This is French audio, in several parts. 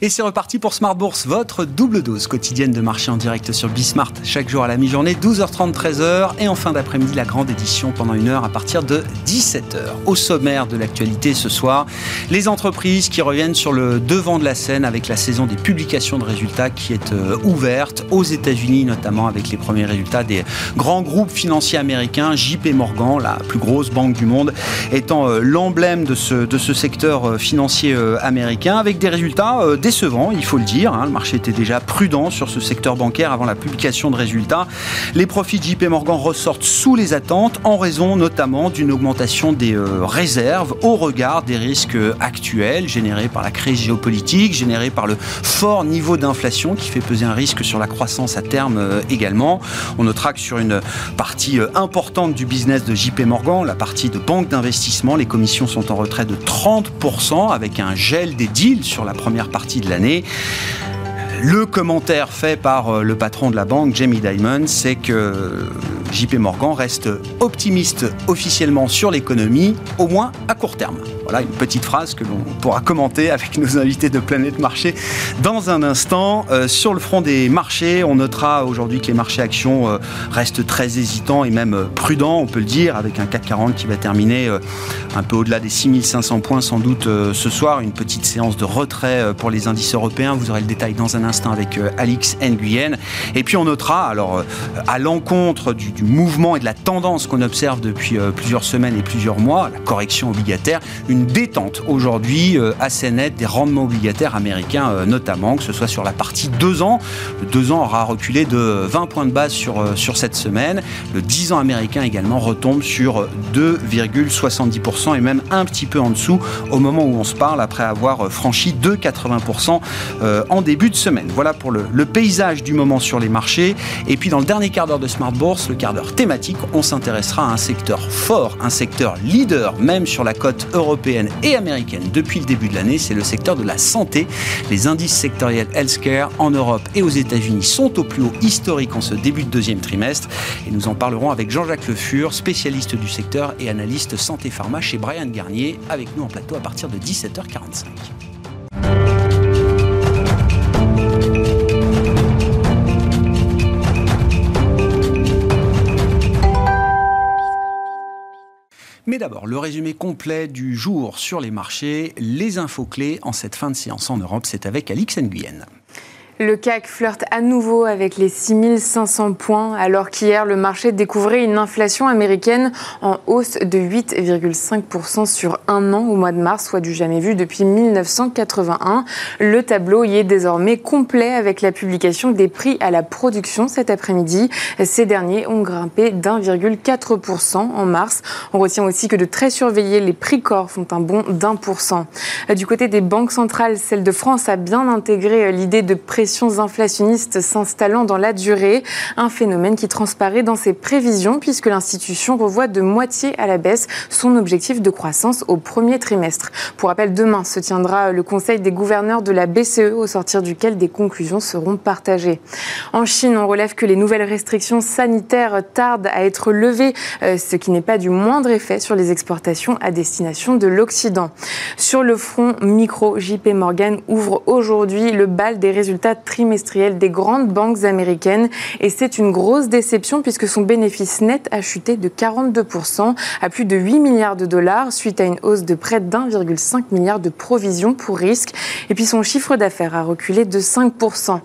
Et c'est reparti pour Smart Bourse, votre double dose quotidienne de marché en direct sur Bismart. Chaque jour à la mi-journée, 12h30, 13h. Et en fin d'après-midi, la grande édition pendant une heure à partir de 17h. Au sommaire de l'actualité ce soir, les entreprises qui reviennent sur le devant de la scène avec la saison des publications de résultats qui est euh, ouverte aux États-Unis, notamment avec les premiers résultats des grands groupes financiers américains. JP Morgan, la plus grosse banque du monde, étant euh, l'emblème de ce, de ce secteur euh, financier américain avec des résultats décevant, il faut le dire. Hein. Le marché était déjà prudent sur ce secteur bancaire avant la publication de résultats. Les profits de JP Morgan ressortent sous les attentes en raison notamment d'une augmentation des euh, réserves au regard des risques actuels générés par la crise géopolitique, générés par le fort niveau d'inflation qui fait peser un risque sur la croissance à terme euh, également. On notera que sur une partie euh, importante du business de JP Morgan, la partie de banque d'investissement, les commissions sont en retrait de 30% avec un gel des deals sur la première partie de l'année. Le commentaire fait par euh, le patron de la banque, Jamie Dimon, c'est que JP Morgan reste optimiste officiellement sur l'économie, au moins à court terme. Voilà une petite phrase que l'on pourra commenter avec nos invités de Planète Marché dans un instant. Euh, sur le front des marchés, on notera aujourd'hui que les marchés actions euh, restent très hésitants et même prudents, on peut le dire, avec un CAC 40 qui va terminer un peu au-delà des 6500 points sans doute ce soir. Une petite séance de retrait pour les indices européens. Vous aurez le détail dans un instant avec Alix Nguyen. Et puis on notera, alors à l'encontre du, mouvement et de la tendance qu'on observe depuis plusieurs semaines et plusieurs mois, la correction obligataire, une détente aujourd'hui euh, assez nette des rendements obligataires américains, euh, notamment, que ce soit sur la partie 2 ans. Le 2 ans aura reculé de 20 points de base sur, euh, sur cette semaine. Le 10 ans américain également retombe sur 2,70% et même un petit peu en dessous au moment où on se parle, après avoir franchi 2,80% en début de semaine. Voilà pour le, paysage du moment sur les marchés. Et puis dans le dernier quart d'heure de Smart Bourse, le quart d'heure thématique, on s'intéressera à un secteur fort, un secteur leader même sur la côte européenne et américaine depuis le début de l'année, c'est le secteur de la santé. Les indices sectoriels healthcare en Europe et aux États-Unis sont au plus haut historique en ce début de deuxième trimestre. Et nous en parlerons avec Jean-Jacques Le Fur, spécialiste du secteur et analyste santé pharma chez Brian Garnier, avec nous en plateau à partir de 17h45. D'abord, le résumé complet du jour sur les marchés, les infos clés en cette fin de séance en Europe, c'est avec Alix Nguyen. Le CAC flirte à nouveau avec les 6500 points, alors qu'hier, le marché découvrait une inflation américaine en hausse de 8,5% sur un an au mois de mars, soit du jamais vu depuis 1981. Le tableau y est désormais complet avec la publication des prix à la production cet après-midi. Ces derniers ont grimpé d'1,4% en mars. On retient aussi que de très surveillés, les prix corps font un bond d'un pour cent. Du côté des banques centrales, celle de France a bien intégré l'idée de pression inflationnistes s'installant dans la durée, un phénomène qui transparaît dans ses prévisions puisque l'institution revoit de moitié à la baisse son objectif de croissance au premier trimestre. Pour rappel, demain se tiendra le Conseil des gouverneurs de la BCE au sortir duquel des conclusions seront partagées. En Chine, on relève que les nouvelles restrictions sanitaires tardent à être levées, euh, ce qui n'est pas du moindre effet sur les exportations à destination de l'Occident. Sur le front micro, JP Morgan ouvre aujourd'hui le bal des résultats trimestriel des grandes banques américaines et c'est une grosse déception puisque son bénéfice net a chuté de 42% à plus de 8 milliards de dollars suite à une hausse de près d'1,5 milliard de provisions pour risque et puis son chiffre d'affaires a reculé de 5%.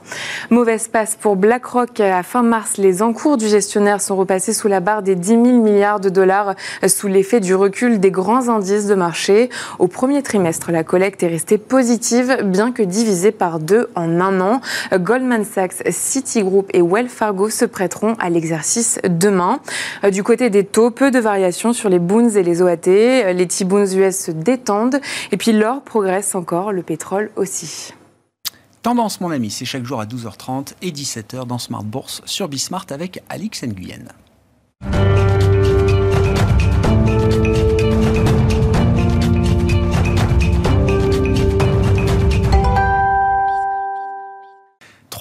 Mauvaise passe pour BlackRock à fin mars, les encours du gestionnaire sont repassés sous la barre des 10 000 milliards de dollars sous l'effet du recul des grands indices de marché. Au premier trimestre, la collecte est restée positive bien que divisée par deux en un an. Goldman Sachs, Citigroup et Wells Fargo se prêteront à l'exercice demain. Euh, du côté des taux, peu de variations sur les boons et les OAT. Euh, les T-boons US se détendent et puis l'or progresse encore, le pétrole aussi. Tendance, mon ami, c'est chaque jour à 12h30 et 17h dans Smart Bourse sur Bismart avec Alix Nguyen.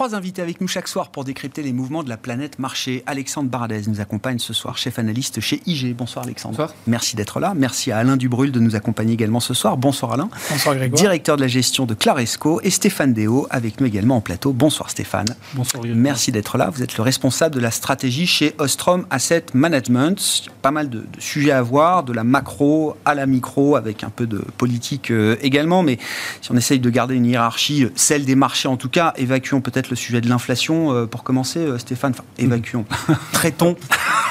Trois invités avec nous chaque soir pour décrypter les mouvements de la planète marché. Alexandre Baradez nous accompagne ce soir, chef analyste chez IG. Bonsoir Alexandre. Bonsoir. Merci d'être là. Merci à Alain Dubrul de nous accompagner également ce soir. Bonsoir Alain. Bonsoir Grégoire. Directeur de la gestion de Claresco et Stéphane Déo avec nous également en plateau. Bonsoir Stéphane. Bonsoir Grégoire. Merci d'être là. Vous êtes le responsable de la stratégie chez Ostrom Asset Management. Pas mal de, de sujets à voir, de la macro à la micro avec un peu de politique euh, également. Mais si on essaye de garder une hiérarchie, euh, celle des marchés en tout cas, évacuons peut-être le sujet de l'inflation euh, pour commencer, euh, Stéphane. Enfin, évacuons. Traitons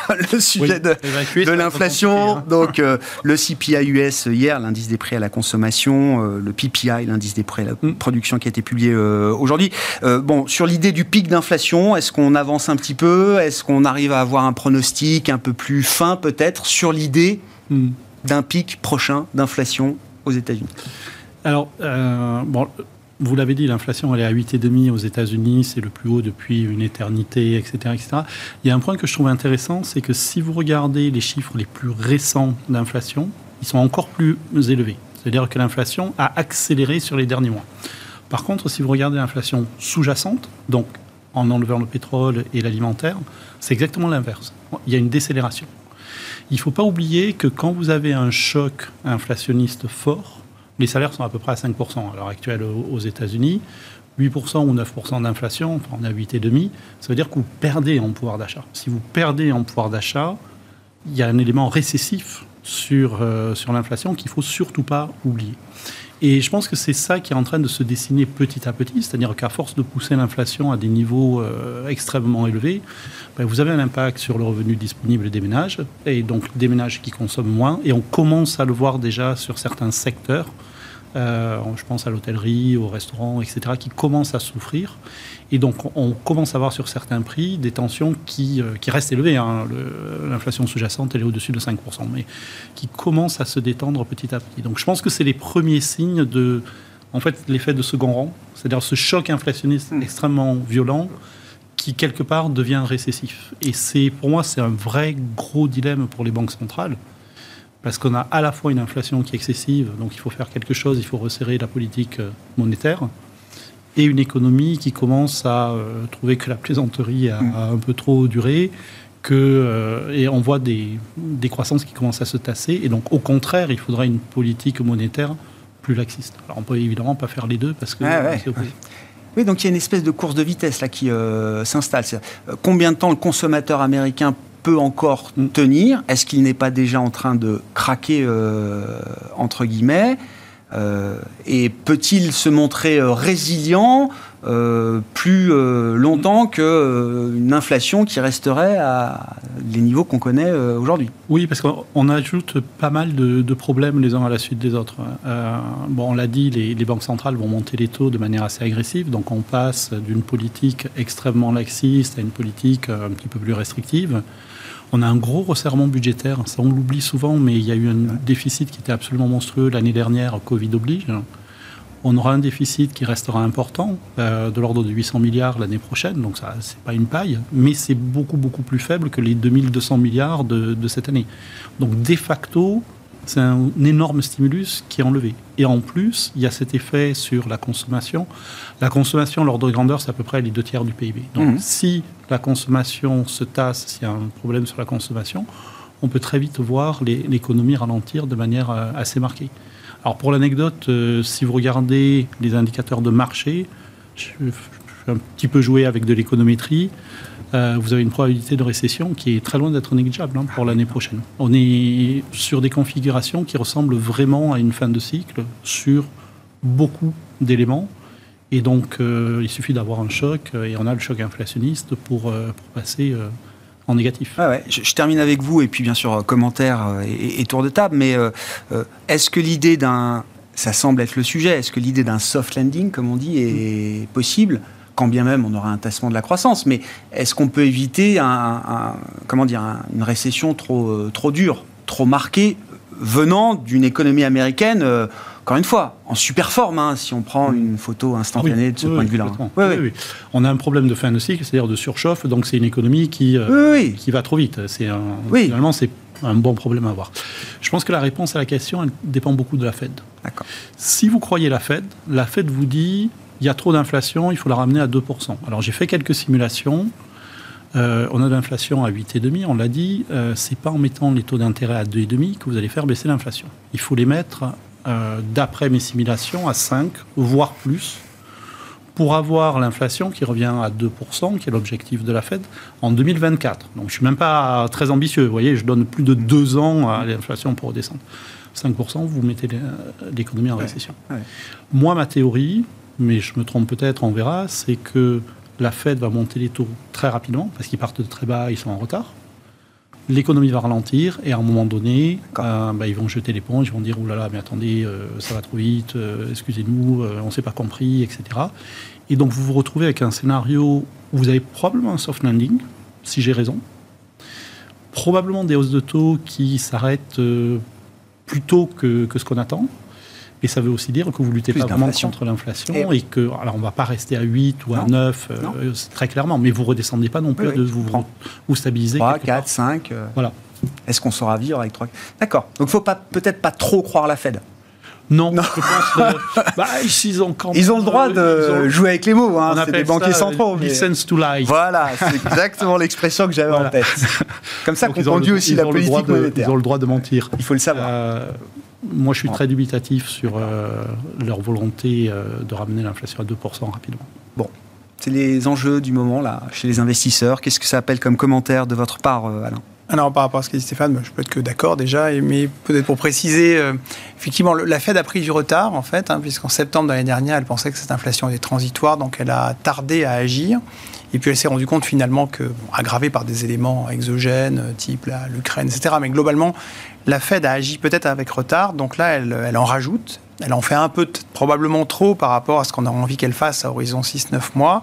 le sujet Oui, de, évacuer, de c'est l'inflation. hein. Donc, euh, le CPI US hier, l'indice des prix à la consommation, euh, le PPI, l'indice des prix à la Mm. production qui a été publié euh, aujourd'hui. Bon, sur l'idée du pic d'inflation, est-ce qu'on avance un petit peu? Est-ce qu'on arrive à avoir un pronostic un peu plus fin peut-être sur l'idée Hmm. d'un pic prochain d'inflation aux États-Unis? Alors, bon, vous l'avez dit, l'inflation, elle est à 8,5 aux États-Unis, c'est le plus haut depuis une éternité, etc., etc. Il y a un point que je trouve intéressant, c'est que si vous regardez les chiffres les plus récents d'inflation, ils sont encore plus élevés. C'est-à-dire que l'inflation a accéléré sur les derniers mois. Par contre, si vous regardez l'inflation sous-jacente, donc en enlevant le pétrole et l'alimentaire, c'est exactement l'inverse. Il y a une décélération. Il ne faut pas oublier que quand vous avez un choc inflationniste fort, les salaires sont à peu près à 5% à l'heure actuelle aux États-Unis. 8% ou 9% d'inflation, enfin on est à 8,5%, ça veut dire que vous perdez en pouvoir d'achat. Si vous perdez en pouvoir d'achat, il y a un élément récessif sur, euh, sur l'inflation qu'il ne faut surtout pas oublier. Et je pense que c'est ça qui est en train de se dessiner petit à petit, c'est-à-dire qu'à force de pousser l'inflation à des niveaux euh, extrêmement élevés, ben, vous avez un impact sur le revenu disponible des ménages, et donc des ménages qui consomment moins, et on commence à le voir déjà sur certains secteurs, euh, je pense à l'hôtellerie, au restaurant, etc., qui commencent à souffrir. Et donc, on commence à voir sur certains prix des tensions qui, euh, qui restent élevées. hein. L'inflation sous-jacente, elle est au-dessus de 5%, mais qui commencent à se détendre petit à petit. Donc, je pense que c'est les premiers signes de, en fait, l'effet de second rang, c'est-à-dire ce choc inflationniste Mm. extrêmement violent qui, quelque part, devient récessif. Et c'est, pour moi, c'est un vrai gros dilemme pour les banques centrales. Parce qu'on a à la fois une inflation qui est excessive, donc il faut faire quelque chose, il faut resserrer la politique euh, monétaire, et une économie qui commence à euh, trouver que la plaisanterie a, Mm. a un peu trop duré, que, euh, et on voit des, des croissances qui commencent à se tasser, et donc au contraire, il faudra une politique monétaire plus laxiste. Alors on peut évidemment pas faire les deux parce que Ah ouais, c'est opposé. Oui, donc il y a une espèce de course de vitesse là qui euh, s'installe. Combien de temps le consommateur américain peut encore Mm. tenir Est-ce qu'il n'est pas déjà en train de craquer euh, entre guillemets Euh, Et peut-il se montrer euh, résilient plus longtemps qu'une inflation qui resterait à les niveaux qu'on connaît aujourd'hui? Oui, parce qu'on on ajoute pas mal de, de problèmes les uns à la suite des autres. Bon, on l'a dit, les, les banques centrales vont monter les taux de manière assez agressive, donc on passe d'une politique extrêmement laxiste à une politique un petit peu plus restrictive. On a un gros resserrement budgétaire, ça on l'oublie souvent, mais il y a eu un déficit qui était absolument monstrueux l'année dernière, Covid oblige. On aura un déficit qui restera important, euh, de l'ordre de 800 milliards l'année prochaine, donc ça, c'est pas une paille, mais c'est beaucoup, beaucoup plus faible que les 2200 milliards de, de cette année. Donc, de facto, c'est un énorme stimulus qui est enlevé. Et en plus, il y a cet effet sur la consommation. La consommation, l'ordre de grandeur, c'est à peu près les deux tiers du PIB. Donc, Mhm. si la consommation se tasse, s'il y a un problème sur la consommation, on peut très vite voir l'économie ralentir de manière euh, assez marquée. Alors pour l'anecdote, euh, si vous regardez les indicateurs de marché, je, je vais un petit peu jouer avec de l'économétrie, euh, vous avez une probabilité de récession qui est très loin d'être négligeable hein, pour l'année prochaine. On est sur des configurations qui ressemblent vraiment à une fin de cycle sur beaucoup d'éléments. Et donc, euh, il suffit d'avoir un choc, euh, et on a le choc inflationniste pour, passer en négatif. Je, termine avec vous, et puis bien sûr, commentaires et, et tour de table, mais est-ce que l'idée d'un. Ça semble être le sujet, est-ce que l'idée d'un soft landing, comme on dit, est possible? Quand bien même on aura un tassement de la croissance, mais est-ce qu'on peut éviter un, un- comment dire, un- une récession trop, euh, trop dure, trop marquée, venant d'une économie américaine, euh, encore une fois, en super forme, hein, si on prend une photo instantanée Oui, de ce oui, point de vue-là. Oui, oui. Oui, oui. On a un problème de fin de cycle, c'est-à-dire de surchauffe, donc c'est une économie qui, euh, qui va trop vite. C'est un-. Finalement, c'est un bon problème à avoir. Je pense que la réponse à la question, elle dépend beaucoup de la Fed. Si vous croyez la Fed, la Fed vous dit il y a trop d'inflation, il faut la ramener à 2%. Alors j'ai fait quelques simulations. Euh, on a de l'inflation à 8,5, on l'a dit. Euh, c'est pas en mettant les taux d'intérêt à 2,5 que vous allez faire baisser l'inflation. Il faut les mettre, euh, d'après mes simulations, à 5, voire plus, pour avoir l'inflation qui revient à 2%, qui est l'objectif de la Fed, en 2024. Donc je suis même pas très ambitieux. Vous voyez, je donne plus de deux ans à l'inflation pour redescendre. 5%, vous mettez l'économie en récession. Moi, ma théorie, mais je me trompe peut-être, on verra, c'est que la Fed va monter les taux très rapidement, parce qu'ils partent de très bas, ils sont en retard. L'économie va ralentir et à un moment donné, euh, bah, ils vont jeter l'éponge, ils vont dire oh là là, mais attendez, euh, ça va trop vite, euh, excusez-nous, on ne s'est pas compris, etc. Et donc vous vous retrouvez avec un scénario où vous avez probablement un soft landing, si j'ai raison, probablement des hausses de taux qui s'arrêtent plus tôt que, ce qu'on attend. Et ça veut aussi dire que vous luttez pas vraiment contre l'inflation et, que, alors on ne va pas rester à 8 ou à 9, euh, très clairement, mais vous ne redescendez pas non plus de vous, vous stabiliser. 3, 4, 5. voilà. Est-ce qu'on saura vivre avec 3 D'accord. Donc il ne faut peut-être pas trop croire la Fed. Non, je pense bah, ils ont Ils ont le droit de jouer avec les mots, hein, c'est des banquiers centraux. License to lie. Voilà, c'est exactement l'expression que j'avais en tête. Comme ça qu'on conduit aussi la politique monétaire. Ils ont le droit de mentir. Il faut le savoir. Euh, moi, je suis très dubitatif sur euh, leur volonté euh, de ramener l'inflation à 2% rapidement. Bon, c'est les enjeux du moment là chez les investisseurs. Qu'est-ce que ça appelle comme commentaire de votre part, Alain? Alors, par rapport à ce qu'a dit Stéphane, je peux être que d'accord déjà, mais peut-être pour préciser, euh, effectivement, la Fed a pris du retard, en fait, hein, puisqu'en septembre de l'année dernière, elle pensait que cette inflation était transitoire, donc elle a tardé à agir. Et puis elle s'est rendue compte finalement que, bon, aggravée par des éléments exogènes, euh, type l'Ukraine, etc., mais globalement, la Fed a agi peut-être avec retard, donc là, elle, elle en rajoute. Elle en fait un peu, probablement trop par rapport à ce qu'on a envie qu'elle fasse à horizon 6-9 mois.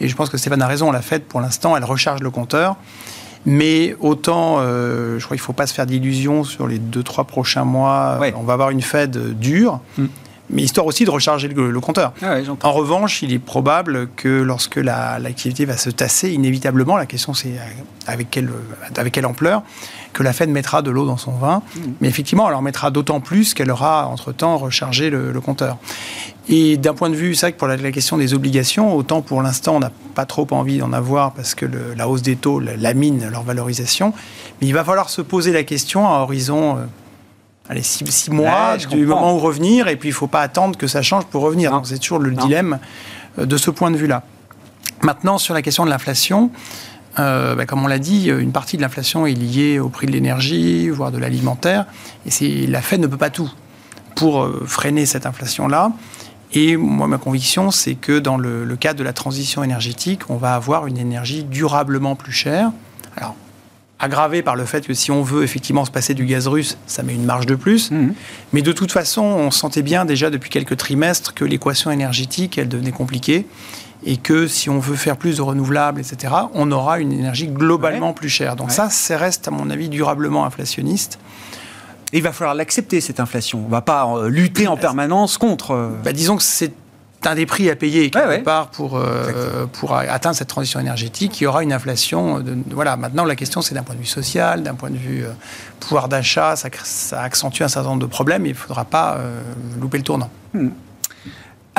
Et je pense que Stéphane a raison, la Fed, pour l'instant, elle recharge le compteur. Mais autant, euh, je crois qu'il ne faut pas se faire d'illusions sur les 2-3 prochains mois. On va avoir une Fed dure. Mm. Mais histoire aussi de recharger le, compteur. Ah en revanche, il est probable que lorsque l'activité va se tasser, inévitablement, la question c'est avec quelle, avec quelle ampleur, que la Fed mettra de l'eau dans son vin. Mm. Mais effectivement, elle en mettra d'autant plus qu'elle aura entre-temps rechargé le, compteur. Et d'un point de vue, c'est vrai que pour la, question des obligations, autant pour l'instant, on n'a pas trop envie d'en avoir parce que la hausse des taux lamine leur valorisation. Mais il va falloir se poser la question à horizon... Euh, allez, six, mois du moment où revenir, et puis il ne faut pas attendre que ça change pour revenir. C'est toujours le dilemme euh, de ce point de vue-là. Maintenant, sur la question de l'inflation, euh, bah, comme on l'a dit, une partie de l'inflation est liée au prix de l'énergie, voire de l'alimentaire, et la Fed ne peut pas tout pour euh, freiner cette inflation-là. Et moi, ma conviction, c'est que dans le, le, cadre de la transition énergétique, on va avoir une énergie durablement plus chère. Alors, aggravée par le fait que si on veut effectivement se passer du gaz russe, ça met une marge de plus. Mmh. Mais de toute façon, on sentait bien déjà depuis quelques trimestres que l'équation énergétique, elle devenait compliquée et que si on veut faire plus de renouvelables, etc., on aura une énergie globalement plus chère. Donc ça, ça reste, à mon avis, durablement inflationniste. Et il va falloir l'accepter, cette inflation. On ne va pas euh, lutter en permanence contre... Euh, bah, disons que c'est un des prix à payer quelque part pour, euh, pour atteindre cette transition énergétique. Il y aura une inflation. De, voilà. Maintenant, la question, c'est d'un point de vue social, d'un point de vue pouvoir d'achat, ça, ça, accentue un certain nombre de problèmes et il ne faudra pas louper le tournant. Hmm.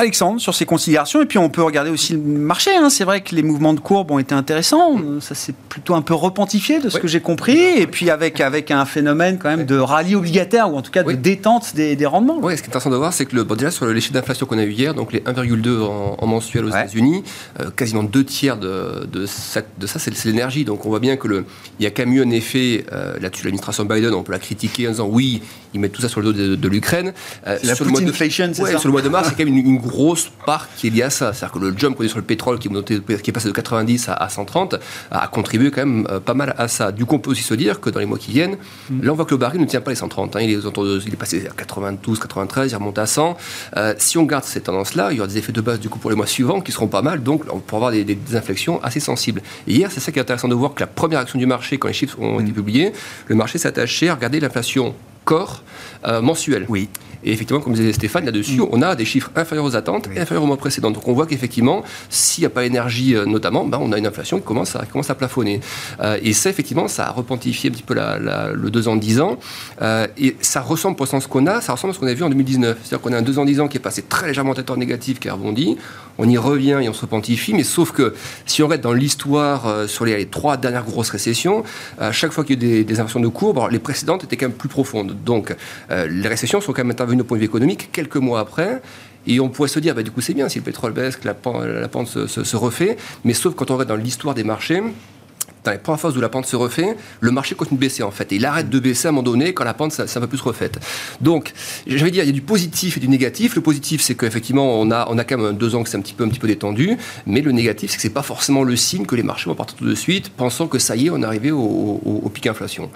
Alexandre sur ces considérations. Et puis on peut regarder aussi le marché. Hein. C'est vrai que les mouvements de courbe ont été intéressants. Ça s'est plutôt un peu repentifié de ce que j'ai compris. Et puis avec, avec un phénomène quand même de rallye obligataire ou en tout cas de détente des, des, rendements. Oui, ce qui est intéressant de voir, c'est que le, déjà sur chiffres d'inflation qu'on a eu hier, donc les 1,2 en, mensuel aux États-Unis, euh, quasiment deux tiers de, de, ça, de ça c'est l'énergie. Donc on voit bien que le, il y a quand même eu un effet euh, là-dessus. L'administration Biden, on peut la critiquer en disant oui, ils mettent tout ça sur le dos de, l'Ukraine. Euh, la sur, le mois de, ouais, sur le mois de mars, c'est quand même une, une grosse part qui est liée à ça. C'est-à-dire que le jump qu'on est sur le pétrole, qui est, qui est passé de 90 à, 130, a contribué quand même euh, pas mal à ça. Du coup, on peut aussi se dire que dans les mois qui viennent, mm. là, on voit que le baril ne tient pas les 130. Hein. il, est autour de, il est passé à 92, 93, il remonte à 100. Euh, si on garde cette tendance-là, il y aura des effets de base du coup pour les mois suivants qui seront pas mal. Donc, on pourra avoir des, des, inflexions assez sensibles. Et hier, c'est ça qui est intéressant de voir que la première action du marché, quand les chiffres ont été mm. publiés, le marché s'est attaché à regarder l'inflation corps mensuel. Oui. Et effectivement, comme disait Stéphane, là-dessus, mm. on a des chiffres inférieurs aux attentes et inférieurs au mois précédent. Donc on voit qu'effectivement, s'il n'y a pas d'énergie euh, notamment, ben, on a une inflation qui commence à, commence à plafonner. Euh, et ça, effectivement, ça a repentifié un petit peu le 2 ans 10 ans. Euh, et ça ressemble pour le sens qu'on a, ça ressemble à ce qu'on a vu en 2019. C'est-à-dire qu'on a un 2 ans 10 ans qui est passé très légèrement tête en négatif, qui a rebondi. On y revient et on se repentifie. Mais sauf que si on regarde dans l'histoire sur les, trois dernières grosses récessions, à chaque fois qu'il y a eu des, des inversions de courbe, les précédentes étaient quand même plus profondes. Donc les récessions sont quand même intervenues au point de vue économique quelques mois après. Et on pourrait se dire, bah, du coup, c'est bien si le pétrole baisse, que la, pente, se, refait. Mais sauf quand on regarde dans l'histoire des marchés, dans les premières phases où la pente se refait, le marché continue de baisser en fait. Et il arrête de baisser à un moment donné quand la pente ça, ça va plus refaite. Donc, j'avais dire, il y a du positif et du négatif. Le positif, c'est qu'effectivement, on a, on a quand même deux ans que c'est un petit peu, un petit peu détendu. Mais le négatif, c'est que c'est pas forcément le signe que les marchés vont partir tout de suite, pensant que ça y est, on est arrivé au, pic inflation.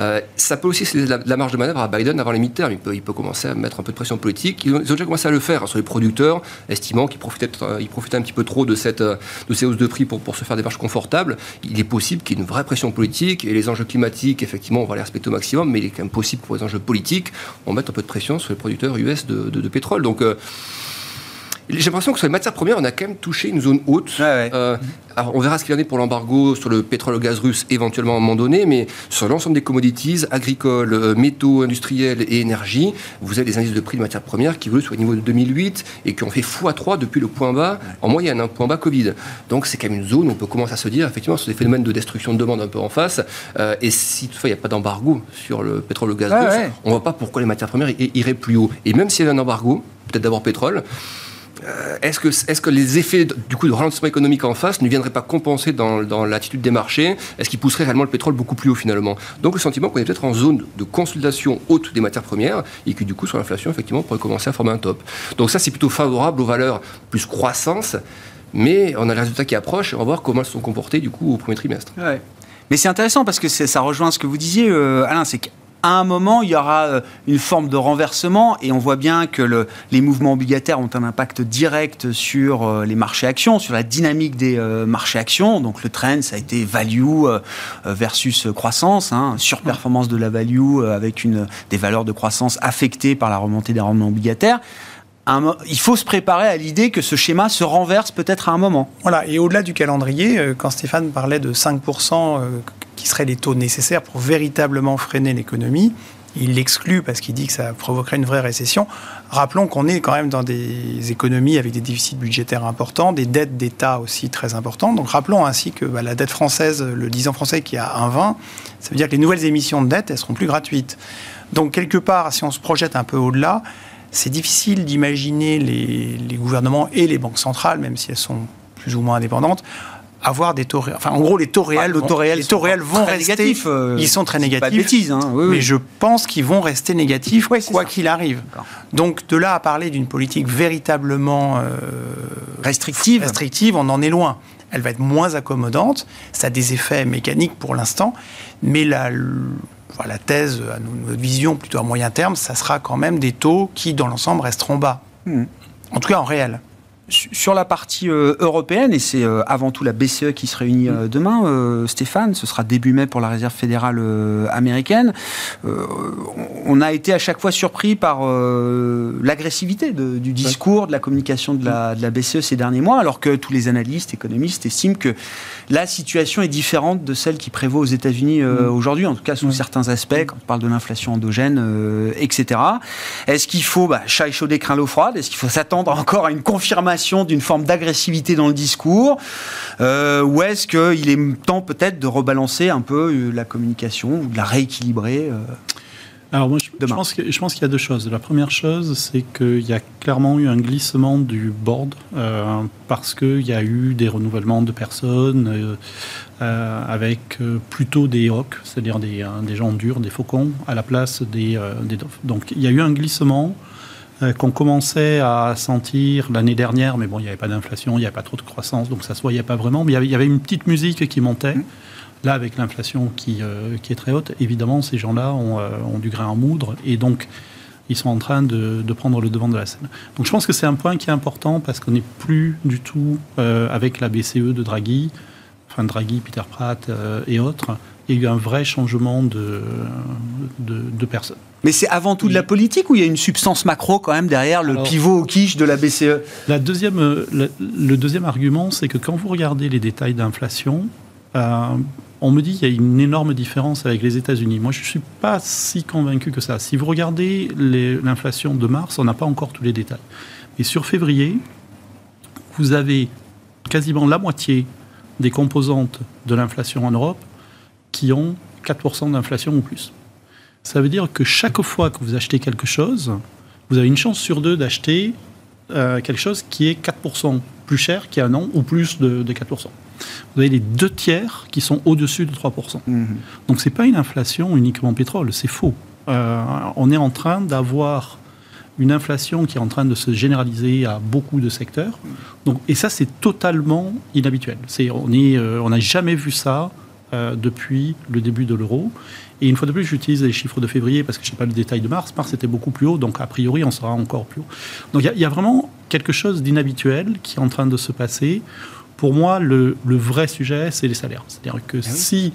Euh, ça peut aussi, c'est la, marge de manœuvre à Biden avant les mi-termes. Il peut, il peut commencer à mettre un peu de pression politique. Ils ont, déjà commencé à le faire hein, sur les producteurs, estimant qu'ils profitaient, ils profitaient un petit peu trop de, cette, de ces hausses de prix pour, pour se faire des marges confortables. Il est possible qu'il y ait une vraie pression politique et les enjeux climatiques, effectivement, on va les respecter au maximum, mais il est quand même possible pour les enjeux politiques, on met un peu de pression sur les producteurs US de, pétrole. Donc, euh, j'ai l'impression que sur les matières premières, on a quand même touché une zone haute. Euh, alors on verra ce qu'il en est pour l'embargo sur le pétrole et le gaz russe éventuellement à un moment donné, mais sur l'ensemble des commodities, agricoles, euh, métaux, industriels et énergie, vous avez des indices de prix de matières premières qui évoluent sur le niveau de 2008 et qui ont fait x3 depuis le point bas en moyenne, un point bas Covid. Donc c'est quand même une zone où on peut commencer à se dire, effectivement, sur des phénomènes de destruction de demande un peu en face, euh, et si toutefois il n'y a pas d'embargo sur le pétrole et le gaz russe, on ne voit pas pourquoi les matières premières iraient plus haut. Et même s'il y avait un embargo, peut-être d'abord pétrole, euh, est-ce que, les effets du coup de ralentissement économique en face ne viendraient pas compenser dans, dans l'attitude des marchés? Est-ce qu'ils pousseraient réellement le pétrole beaucoup plus haut finalement? Donc le sentiment qu'on est peut-être en zone de consolidation haute des matières premières et que du coup sur l'inflation effectivement on pourrait commencer à former un top. Donc ça c'est plutôt favorable aux valeurs plus croissance, mais on a les résultats qui approchent et on va voir comment elles se sont comportées du coup au premier trimestre. Mais c'est intéressant parce que ça rejoint ce que vous disiez, euh, Alain, c'est à un moment, il y aura euh, une forme de renversement et on voit bien que les mouvements obligataires ont un impact direct sur euh, les marchés actions, sur la dynamique des euh, marchés actions. Donc le trend, ça a été value versus croissance, hein, surperformance de la value avec des valeurs de croissance affectées par la remontée des rendements obligataires. Il faut se préparer à l'idée que ce schéma se renverse peut-être à un moment. Voilà, et au-delà du calendrier, quand Stéphane parlait de 5% qui seraient les taux nécessaires pour véritablement freiner l'économie. Il l'exclut parce qu'il dit que ça provoquerait une vraie récession. Rappelons qu'on est quand même dans des économies avec des déficits budgétaires importants, des dettes d'État aussi très importantes. Donc rappelons ainsi que bah, la dette française, le 10 ans français qui a 1,20, ça veut dire que les nouvelles émissions de dette, elles seront plus gratuites. Donc quelque part, si on se projette un peu au-delà, c'est difficile d'imaginer les, les gouvernements et les banques centrales, même si elles sont plus ou moins indépendantes, avoir des taux réels. Enfin, en gros, les taux réels, bah, réels, les taux réels vont rester. Négatifs, euh, ils sont très négatifs. Pas de bêtises, hein. mais je pense qu'ils vont rester négatifs quoi qu'il arrive. Donc, de là à parler d'une politique véritablement euh, restrictive. restrictive, on en est loin. Elle va être moins accommodante. Ça a des effets mécaniques pour l'instant, mais la, la thèse, à notre vision plutôt à moyen terme, ça sera quand même des taux qui, dans l'ensemble, resteront bas. Hmm. En tout cas, en réel sur la partie euh, européenne, et c'est euh, avant tout la BCE qui se réunit euh, demain, Stéphane, ce sera début mai pour la réserve fédérale américaine, on a été à chaque fois surpris par l'agressivité du discours, de la communication de la, de la, BCE ces derniers mois, alors que tous les analystes, économistes estiment que la situation est différente de celle qui prévaut aux États-Unis mm. aujourd'hui, en tout cas sous certains aspects, quand on parle de l'inflation endogène, etc. Est-ce qu'il faut, bah, chat échaudé craint l'eau froide, est-ce qu'il faut s'attendre encore à une confirmation d'une forme d'agressivité dans le discours. Euh, Ou est-ce qu'il est temps peut-être de rebalancer un peu euh, la communication ou de la rééquilibrer euh, alors moi, je, pense je pense qu'il y a deux choses. La première chose, c'est qu'il y a clairement eu un glissement du board parce qu'il y a eu des renouvellements de personnes avec plutôt des hawks, c'est-à-dire des, des, gens durs, des faucons, à la place des, des Donc il y a eu un glissement euh, qu'on commençait à sentir l'année dernière, mais bon, il n'y avait pas d'inflation, il n'y avait pas trop de croissance, donc ça ne se voyait pas vraiment, mais il y avait une petite musique qui montait. Mmh. Là, avec l'inflation qui, euh, qui, est très haute, évidemment, ces gens-là ont, euh, ont, du grain à moudre, et donc ils sont en train de, de, prendre le devant de la scène. Donc je pense que c'est un point qui est important parce qu'on n'est plus du tout avec la BCE de Draghi, enfin Draghi, Peter Pratt et autres, il y a eu un vrai changement de, de, personnes. Mais c'est avant tout de la politique ou il y a une substance macro quand même derrière le pivot au quiche de la BCE la deuxième, le, deuxième argument, c'est que quand vous regardez les détails d'inflation, euh, on me dit qu'il y a une énorme différence avec les États-Unis. Moi, je ne suis pas si convaincu que ça. Si vous regardez l'inflation de mars, on n'a pas encore tous les détails. Et sur février, vous avez quasiment la moitié des composantes de l'inflation en Europe qui ont 4% d'inflation ou plus. Ça veut dire que chaque fois que vous achetez quelque chose, vous avez une chance sur deux d'acheter euh, quelque chose qui est 4% plus cher qu'il y a un an ou plus de, 4%. Vous avez les deux tiers qui sont au-dessus de 3%. Mmh. Donc ce n'est pas une inflation uniquement pétrole, c'est faux. Euh, on est en train d'avoir une inflation qui est en train de se généraliser à beaucoup de secteurs. Donc, et ça, c'est totalement inhabituel. on euh, n'a jamais vu ça euh, depuis le début de l'euro. Et une fois de plus, j'utilise les chiffres de février parce que je n'ai pas le détail de mars. Mars était beaucoup plus haut, donc a priori, on sera encore plus haut. Donc il y, a vraiment quelque chose d'inhabituel qui est en train de se passer. Pour moi, le, vrai sujet, c'est les salaires. C'est-à-dire que ah si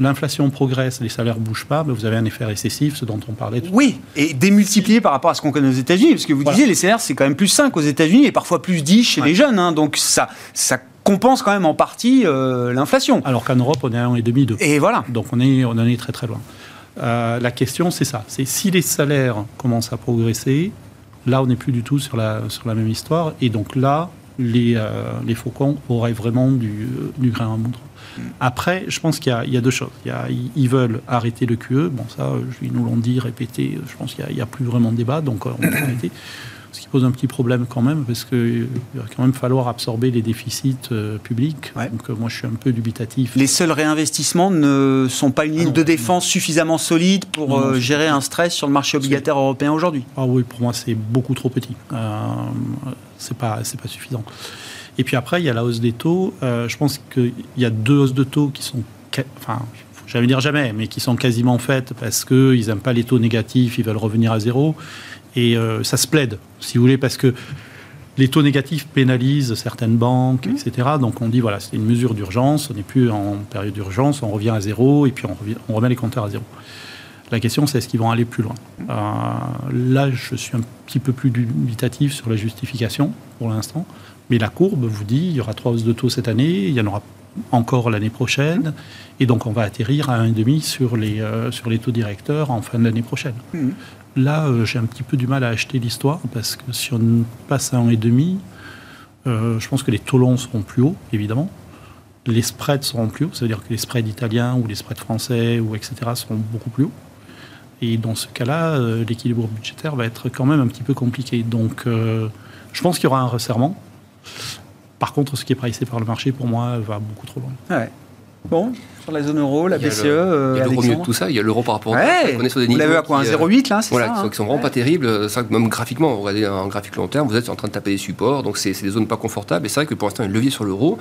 l'inflation progresse, les salaires ne bougent pas, mais vous avez un effet récessif, ce dont on parlait tout Oui, et démultiplié par rapport à ce qu'on connaît aux États-Unis, parce que vous disiez, les salaires, c'est quand même plus 5 aux États-Unis et parfois plus 10 chez les jeunes. Hein. donc ça, ça compense quand même en partie euh, l'inflation. Alors qu'en Europe, on est à 1,5, 2. Et voilà. Donc on, est, on en est très très loin. Euh, la question, c'est ça. C'est si les salaires commencent à progresser, là, on n'est plus du tout sur la, sur la même histoire. Et donc là, les, euh, les faucons auraient vraiment du, du grain à moudre. Après, je pense qu'il y, y, a deux choses. Il y a, ils veulent arrêter le QE. Bon, ça, ils nous l'ont dit, répété. Je pense qu'il n'y a, a, plus vraiment de débat, donc on peut arrêter pose un petit problème quand même, parce qu'il va quand même falloir absorber les déficits euh, publics. Donc euh, moi, je suis un peu dubitatif. Les seuls réinvestissements ne sont pas une ligne ah de défense suffisamment solide pour euh, gérer un stress sur le marché obligataire européen aujourd'hui Ah oui, pour moi, c'est beaucoup trop petit. c'est pas, c'est pas suffisant. Et puis après, il y a la hausse des taux. je pense qu'il y a deux hausses de taux qui sont... Enfin, j'allais dire jamais, mais qui sont quasiment faites parce qu'ils n'aiment pas les taux négatifs, ils veulent revenir à zéro. Et euh, ça se plaide, si vous voulez, parce que les taux négatifs pénalisent certaines banques, mmh. etc. Donc on dit, voilà, c'est une mesure d'urgence, on n'est plus en période d'urgence, on revient à zéro, et puis on, on remet les compteurs à zéro. La question, c'est est-ce qu'ils vont aller plus loin? Mmh. euh, Là, je suis un petit peu plus dubitatif sur la justification pour l'instant, mais la courbe vous dit, il y aura trois hausses de taux cette année, il y en aura encore l'année prochaine, et donc on va atterrir à 1,5 sur les, euh, sur les taux directeurs en fin de l'année prochaine. Mmh. Là, euh, j'ai un petit peu du mal à acheter l'histoire parce que si on passe à un et demi, euh, je pense que les taux longs seront plus hauts, évidemment. Les spreads seront plus hauts, ça veut dire que les spreads italiens ou les spreads français ou etc. seront beaucoup plus hauts. Et dans ce cas-là, euh, l'équilibre budgétaire va être quand même un petit peu compliqué. Donc, je pense qu'il y aura un resserrement. Par contre, ce qui est pricé par le marché, pour moi, va beaucoup trop loin. Ouais. Bon, sur la zone euro, la BCE. il y a l'euro mieux de tout ça, il y a l'euro par rapport ouais, on est sur des niveaux. Vous l'avez à quoi, 0,8 là Voilà, ça, qui, sont, vraiment pas terribles. Ça, même graphiquement, regardez un graphique long terme, vous êtes en train de taper des supports, donc c'est des zones pas confortables. Et c'est vrai que pour l'instant, il un levier sur l'euro,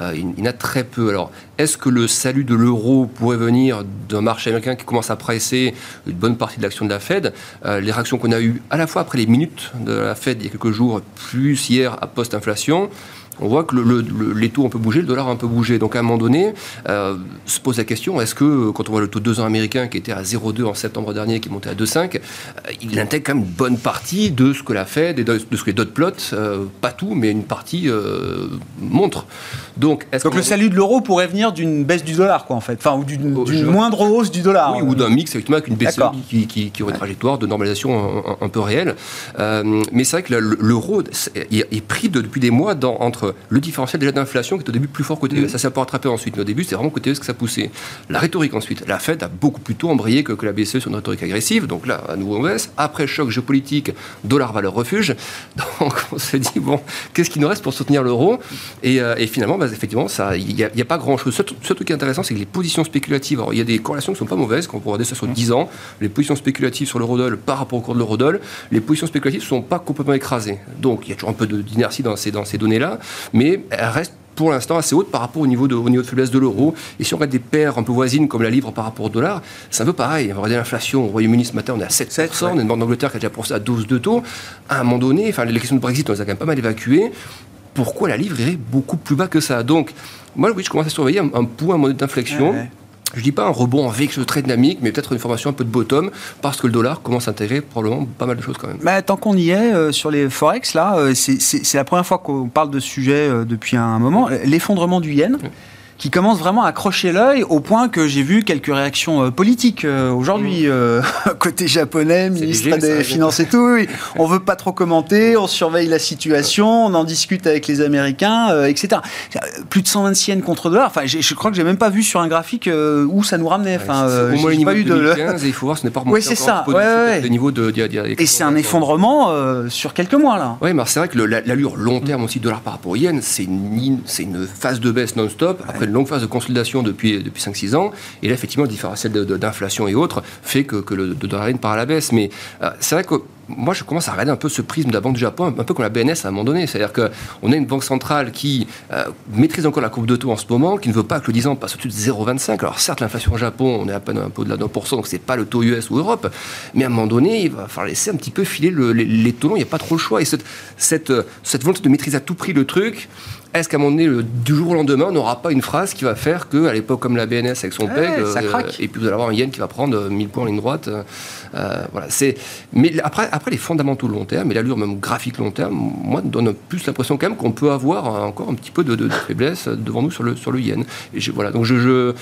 euh, il, y en a très peu. Alors, est-ce que le salut de l'euro pourrait venir d'un marché américain qui commence à presser une bonne partie de l'action de la Fed euh, Les réactions qu'on a eues à la fois après les minutes de la Fed il y a quelques jours, plus hier à post-inflation, on voit que les taux ont un peu bougé, le dollar a un peu bougé. Donc à un moment donné, euh, se pose la question, est-ce que quand on voit le taux de 2 ans américain qui était à 0,2 en septembre dernier, qui est monté à 2,5, euh, il intègre quand même une bonne partie de ce que la Fed et de, ce que les dot plots, euh, pas tout, mais une partie montrent. Donc, Donc le salut de l'euro pourrait venir d'une baisse du dollar, quoi, en fait, enfin, ou d'une oh, moindre hausse du dollar. Oui, ou d'un mix effectivement avec une baisse qui, qui, aurait une trajectoire de normalisation un, peu réelle. mais c'est vrai que l'euro est, pris depuis des mois dans, entre le différentiel déjà d'inflation qui est au début plus fort côté mmh. Ça s'est pas rattrapé ensuite. Mais au début, c'est vraiment côté ce que ça poussait. La rhétorique ensuite. La Fed a beaucoup plus tôt embrayé que, la BCE sur une rhétorique agressive. Donc là, à nouveau, on baisse. Après choc géopolitique, dollar valeur refuge. Donc on se dit, bon, qu'est-ce qui nous reste pour soutenir l'euro? Et, euh, finalement, bah, effectivement, il n'y a, pas grand-chose. Ce, truc qui est intéressant, c'est que les positions spéculatives, il y a des corrélations qui sont pas mauvaises. Quand on regarder ça sur 10 mmh. ans, les positions spéculatives sur l'eurodoll par rapport au cours de l'eurodoll, les positions spéculatives ne sont pas complètement écrasées. Donc il y a toujours un peu d'inertie dans ces, dans ces données-là mais elle reste pour l'instant assez haute par rapport au niveau de, niveau de faiblesse de l'euro. Et si on regarde des paires un peu voisines comme la livre par rapport au dollar, c'est un peu pareil. On va regarder l'inflation au Royaume-Uni ce matin, on est à 7%, on a une banque d'Angleterre qui a déjà pour à 12 de taux. À un moment donné, enfin, les questions de Brexit, on les a quand même pas mal évacuées. Pourquoi la livre irait beaucoup plus bas que ça? Donc, moi, oui, je commence à surveiller un, point, un modèle d'inflexion. Je dis pas un rebond en V très dynamique, mais peut-être une formation un peu de bottom, parce que le dollar commence à intégrer probablement pas mal de choses quand même. Bah, tant qu'on y est, euh, sur les Forex, là, euh, c'est la première fois qu'on parle de ce sujet euh, depuis un moment. L'effondrement du yen qui commence vraiment à accrocher l'œil au point que j'ai vu quelques réactions euh, politiques euh, aujourd'hui, mmh. euh, côté japonais, ministre des Finances et tout. Oui. On veut pas trop commenter, on surveille la situation, on en discute avec les Américains, etc. Plus de 126 yens contre dollar. Enfin, je crois que j'ai même pas vu sur un graphique où ça nous ramenait. Enfin, au moins pas eu de 2015, il faut voir, ce n'est pas remonté oui, c'est ça. Ouais, de, niveau de, et c'est un effondrement sur quelques mois là. Oui, mais c'est vrai que l'allure long terme aussi dollar par rapport au yen, c'est une, une phase de baisse non-stop. Après longue phase de consolidation depuis, depuis 5-6 ans. Et là, effectivement, le différentiel d'inflation et autres fait que, que le dollar part à la baisse. Mais euh, c'est vrai que moi, je commence à regarder un peu ce prisme de la Banque du Japon, un peu comme la BNS à un moment donné. C'est-à-dire qu'on a une banque centrale qui euh, maîtrise encore la courbe de taux en ce moment, qui ne veut pas que le 10 ans passe au-dessus de 0,25. Alors, certes, l'inflation au Japon, on est à peine un peu de la 1%, donc c'est pas le taux US ou Europe. Mais à un moment donné, il va falloir laisser un petit peu filer les, taux. Il n'y a pas trop le choix. Et cette, cette, cette volonté de maîtriser à tout prix le truc, est-ce qu'à un moment donné, le, du jour au lendemain, on n'aura pas une phrase qui va faire qu'à l'époque, comme la BNS avec son PEG, euh, et puis vous allez avoir un yen qui va prendre 1000 points en ligne droite. Euh, voilà, c'est. Mais après, après les fondamentaux long terme et l'allure même graphique long terme, moi, donne plus l'impression quand même qu'on peut avoir encore un petit peu de, faiblesse devant nous sur le sur le yen. Et voilà, donc je, je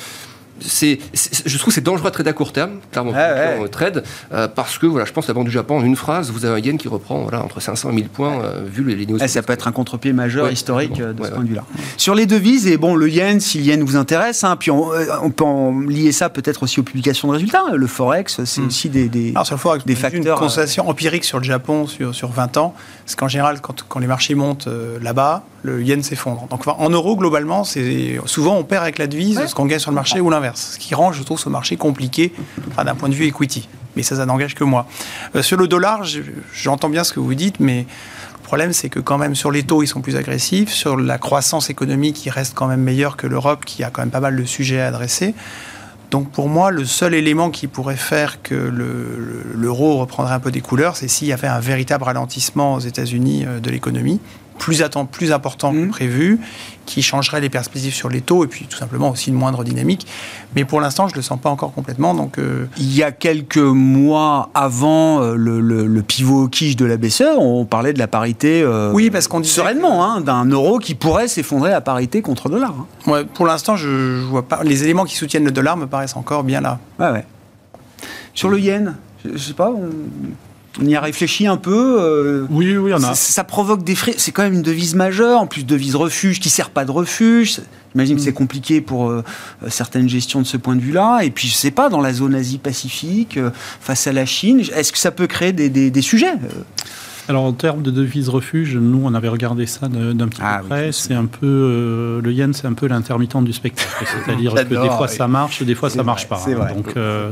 c'est, je trouve que c'est dangereux à trader à court terme, clairement, ah, trade, euh, parce que voilà, je pense que la Banque du Japon, en une phrase, vous avez un yen qui reprend voilà, entre 500 et 1000 points, euh, vu les négociations. Eh, ça peut être un contre-pied majeur historique euh, de ce point de vue-là. Sur les devises, et bon, le yen, si le yen vous intéresse, hein, puis on, peut en lier ça peut-être aussi aux publications de résultats. Le Forex, c'est hmm. aussi des, des, Alors, sur le Forex, des facteurs. Une constatation empirique sur le Japon sur, sur 20 ans, c'est qu'en général, quand, quand les marchés montent là-bas, le yen s'effondre. Donc en euros, globalement, souvent on perd avec la devise ce qu'on gagne sur le marché ou l'inverse. Ce qui rend, je trouve, ce marché compliqué d'un point de vue equity. Mais ça, ça n'engage que moi. Euh, sur le dollar, j'entends bien ce que vous dites, mais le problème, c'est que quand même sur les taux, ils sont plus agressifs. Sur la croissance économique, ils restent quand même meilleurs que l'Europe, qui a quand même pas mal de sujets à adresser. Donc pour moi, le seul élément qui pourrait faire que l'euro reprendrait un peu des couleurs, c'est s'il y avait un véritable ralentissement aux États-Unis euh, de l'économie plus, plus important que mmh. prévu, qui changerait les perspectives sur les taux et puis tout simplement aussi une moindre dynamique. Mais pour l'instant, je ne le sens pas encore complètement. Donc, euh, Il y a quelques mois avant euh, le, pivot quiche de la BCE, on parlait de la parité euh, oui, parce qu'on sereinement, hein, d'un euro qui pourrait s'effondrer à parité contre le dollar. Hein. Ouais, pour l'instant, je, vois pas. Les éléments qui soutiennent le dollar me paraissent encore bien là. Ouais, ouais. Sur le yen, je, ne sais pas, on y a réfléchi un peu. Euh, oui, oui, on a. Ça, provoque des frais. C'est quand même une devise majeure, en plus devise refuge qui sert pas de refuge. J'imagine que c'est mm. compliqué pour euh, certaines gestions de ce point de vue-là. Et puis, je sais pas, dans la zone Asie-Pacifique, euh, face à la Chine, est-ce que ça peut créer des, sujets alors en termes de devise refuge, nous on avait regardé ça d'un petit ah peu près. c'est un peu le yen, c'est un peu l'intermittent du spectacle, c'est-à-dire que des fois ça marche, des fois ça marche pas. Hein. Donc euh,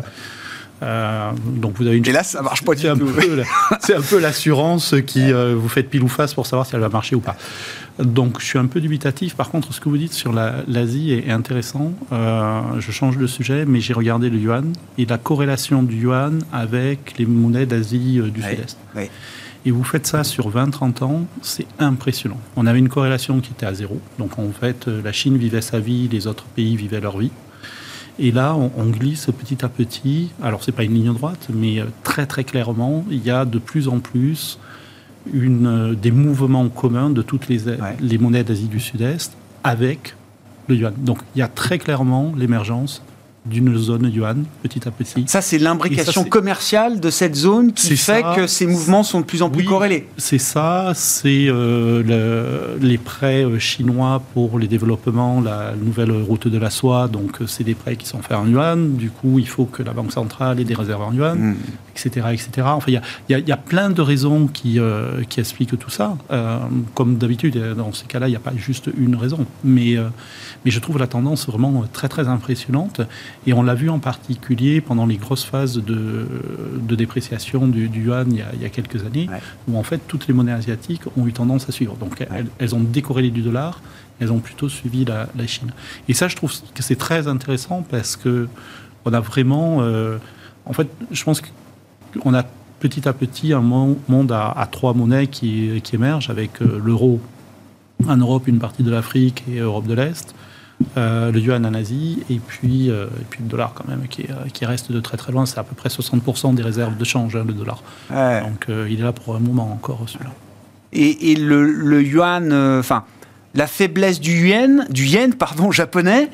donc vous avez une. Et là, ça marche pas du tout. C'est un peu l'assurance qui euh, vous fait pile ou face pour savoir si elle va marcher ou pas. Donc je suis un peu dubitatif. Par contre, ce que vous dites sur l'Asie est, intéressant. Euh, je change de sujet, mais j'ai regardé le yuan et la corrélation du yuan avec les monnaies d'Asie du Sud-Est. Et vous faites ça sur 20-30 ans, c'est impressionnant. On avait une corrélation qui était à zéro. Donc en fait, la Chine vivait sa vie, les autres pays vivaient leur vie. Et là, on, glisse petit à petit. Alors, c'est pas une ligne droite, mais euh, très très clairement, il y a de plus en plus une, euh, des mouvements communs de toutes les, les monnaies d'Asie du Sud-Est avec le yuan. Donc, il y a très clairement l'émergence d'une zone yuan petit à petit. Ça, c'est l'imbrication commerciale de cette zone qui fait que ces mouvements sont de plus en plus corrélés. C'est ça, c'est euh, les prêts euh, chinois pour les développements, la nouvelle route de la soie. Donc, euh, c'est des prêts qui sont faits en yuan. Du coup, il faut que la Banque centrale ait des réserves en yuan, etc., etc. Enfin, il y, a, plein de raisons qui, qui expliquent tout ça. comme d'habitude, dans ces cas-là, il n'y a pas juste une raison. Mais, mais je trouve la tendance vraiment très, très impressionnante. Et on l'a vu en particulier pendant les grosses phases de, dépréciation du, yuan il y, a, quelques années, où en fait toutes les monnaies asiatiques ont eu tendance à suivre. Donc elles, ont décorrélé du dollar, elles ont plutôt suivi la, Chine. Et ça, je trouve que c'est très intéressant parce que on a vraiment, euh, en fait, je pense qu'on a petit à petit un monde à, trois monnaies qui, émergent avec euh, l'euro en Europe, une partie de l'Afrique et Europe de l'Est euh, le yuan en Asie, et puis, euh, et puis le dollar quand même, qui, qui, reste de très très loin. C'est à peu près 60% des réserves de change, hein, le dollar. Donc il est là pour un moment encore, celui-là. Et, et le, le, yuan, enfin, la faiblesse du yuan, du yen pardon, japonais,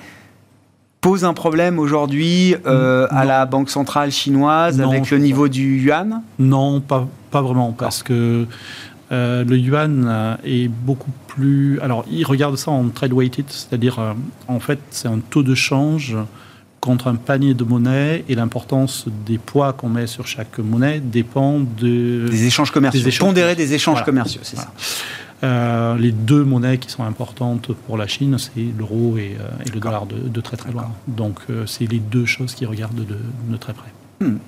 pose un problème aujourd'hui euh, à la Banque centrale chinoise avec le niveau du yuan? Non, pas, pas vraiment, parce que euh, le yuan euh, est beaucoup plus... Alors, il regarde ça en trade weighted, c'est-à-dire, en fait, c'est un taux de change contre un panier de monnaie et l'importance des poids qu'on met sur chaque monnaie dépend de... Des échanges commerciaux. Des échanges Pondérer des échanges commerciaux, c'est ça. Euh, les deux monnaies qui sont importantes pour la Chine, c'est l'euro et, euh, le dollar de, très très loin. Donc euh, c'est les deux choses qui regardent de, de très près. Hmm.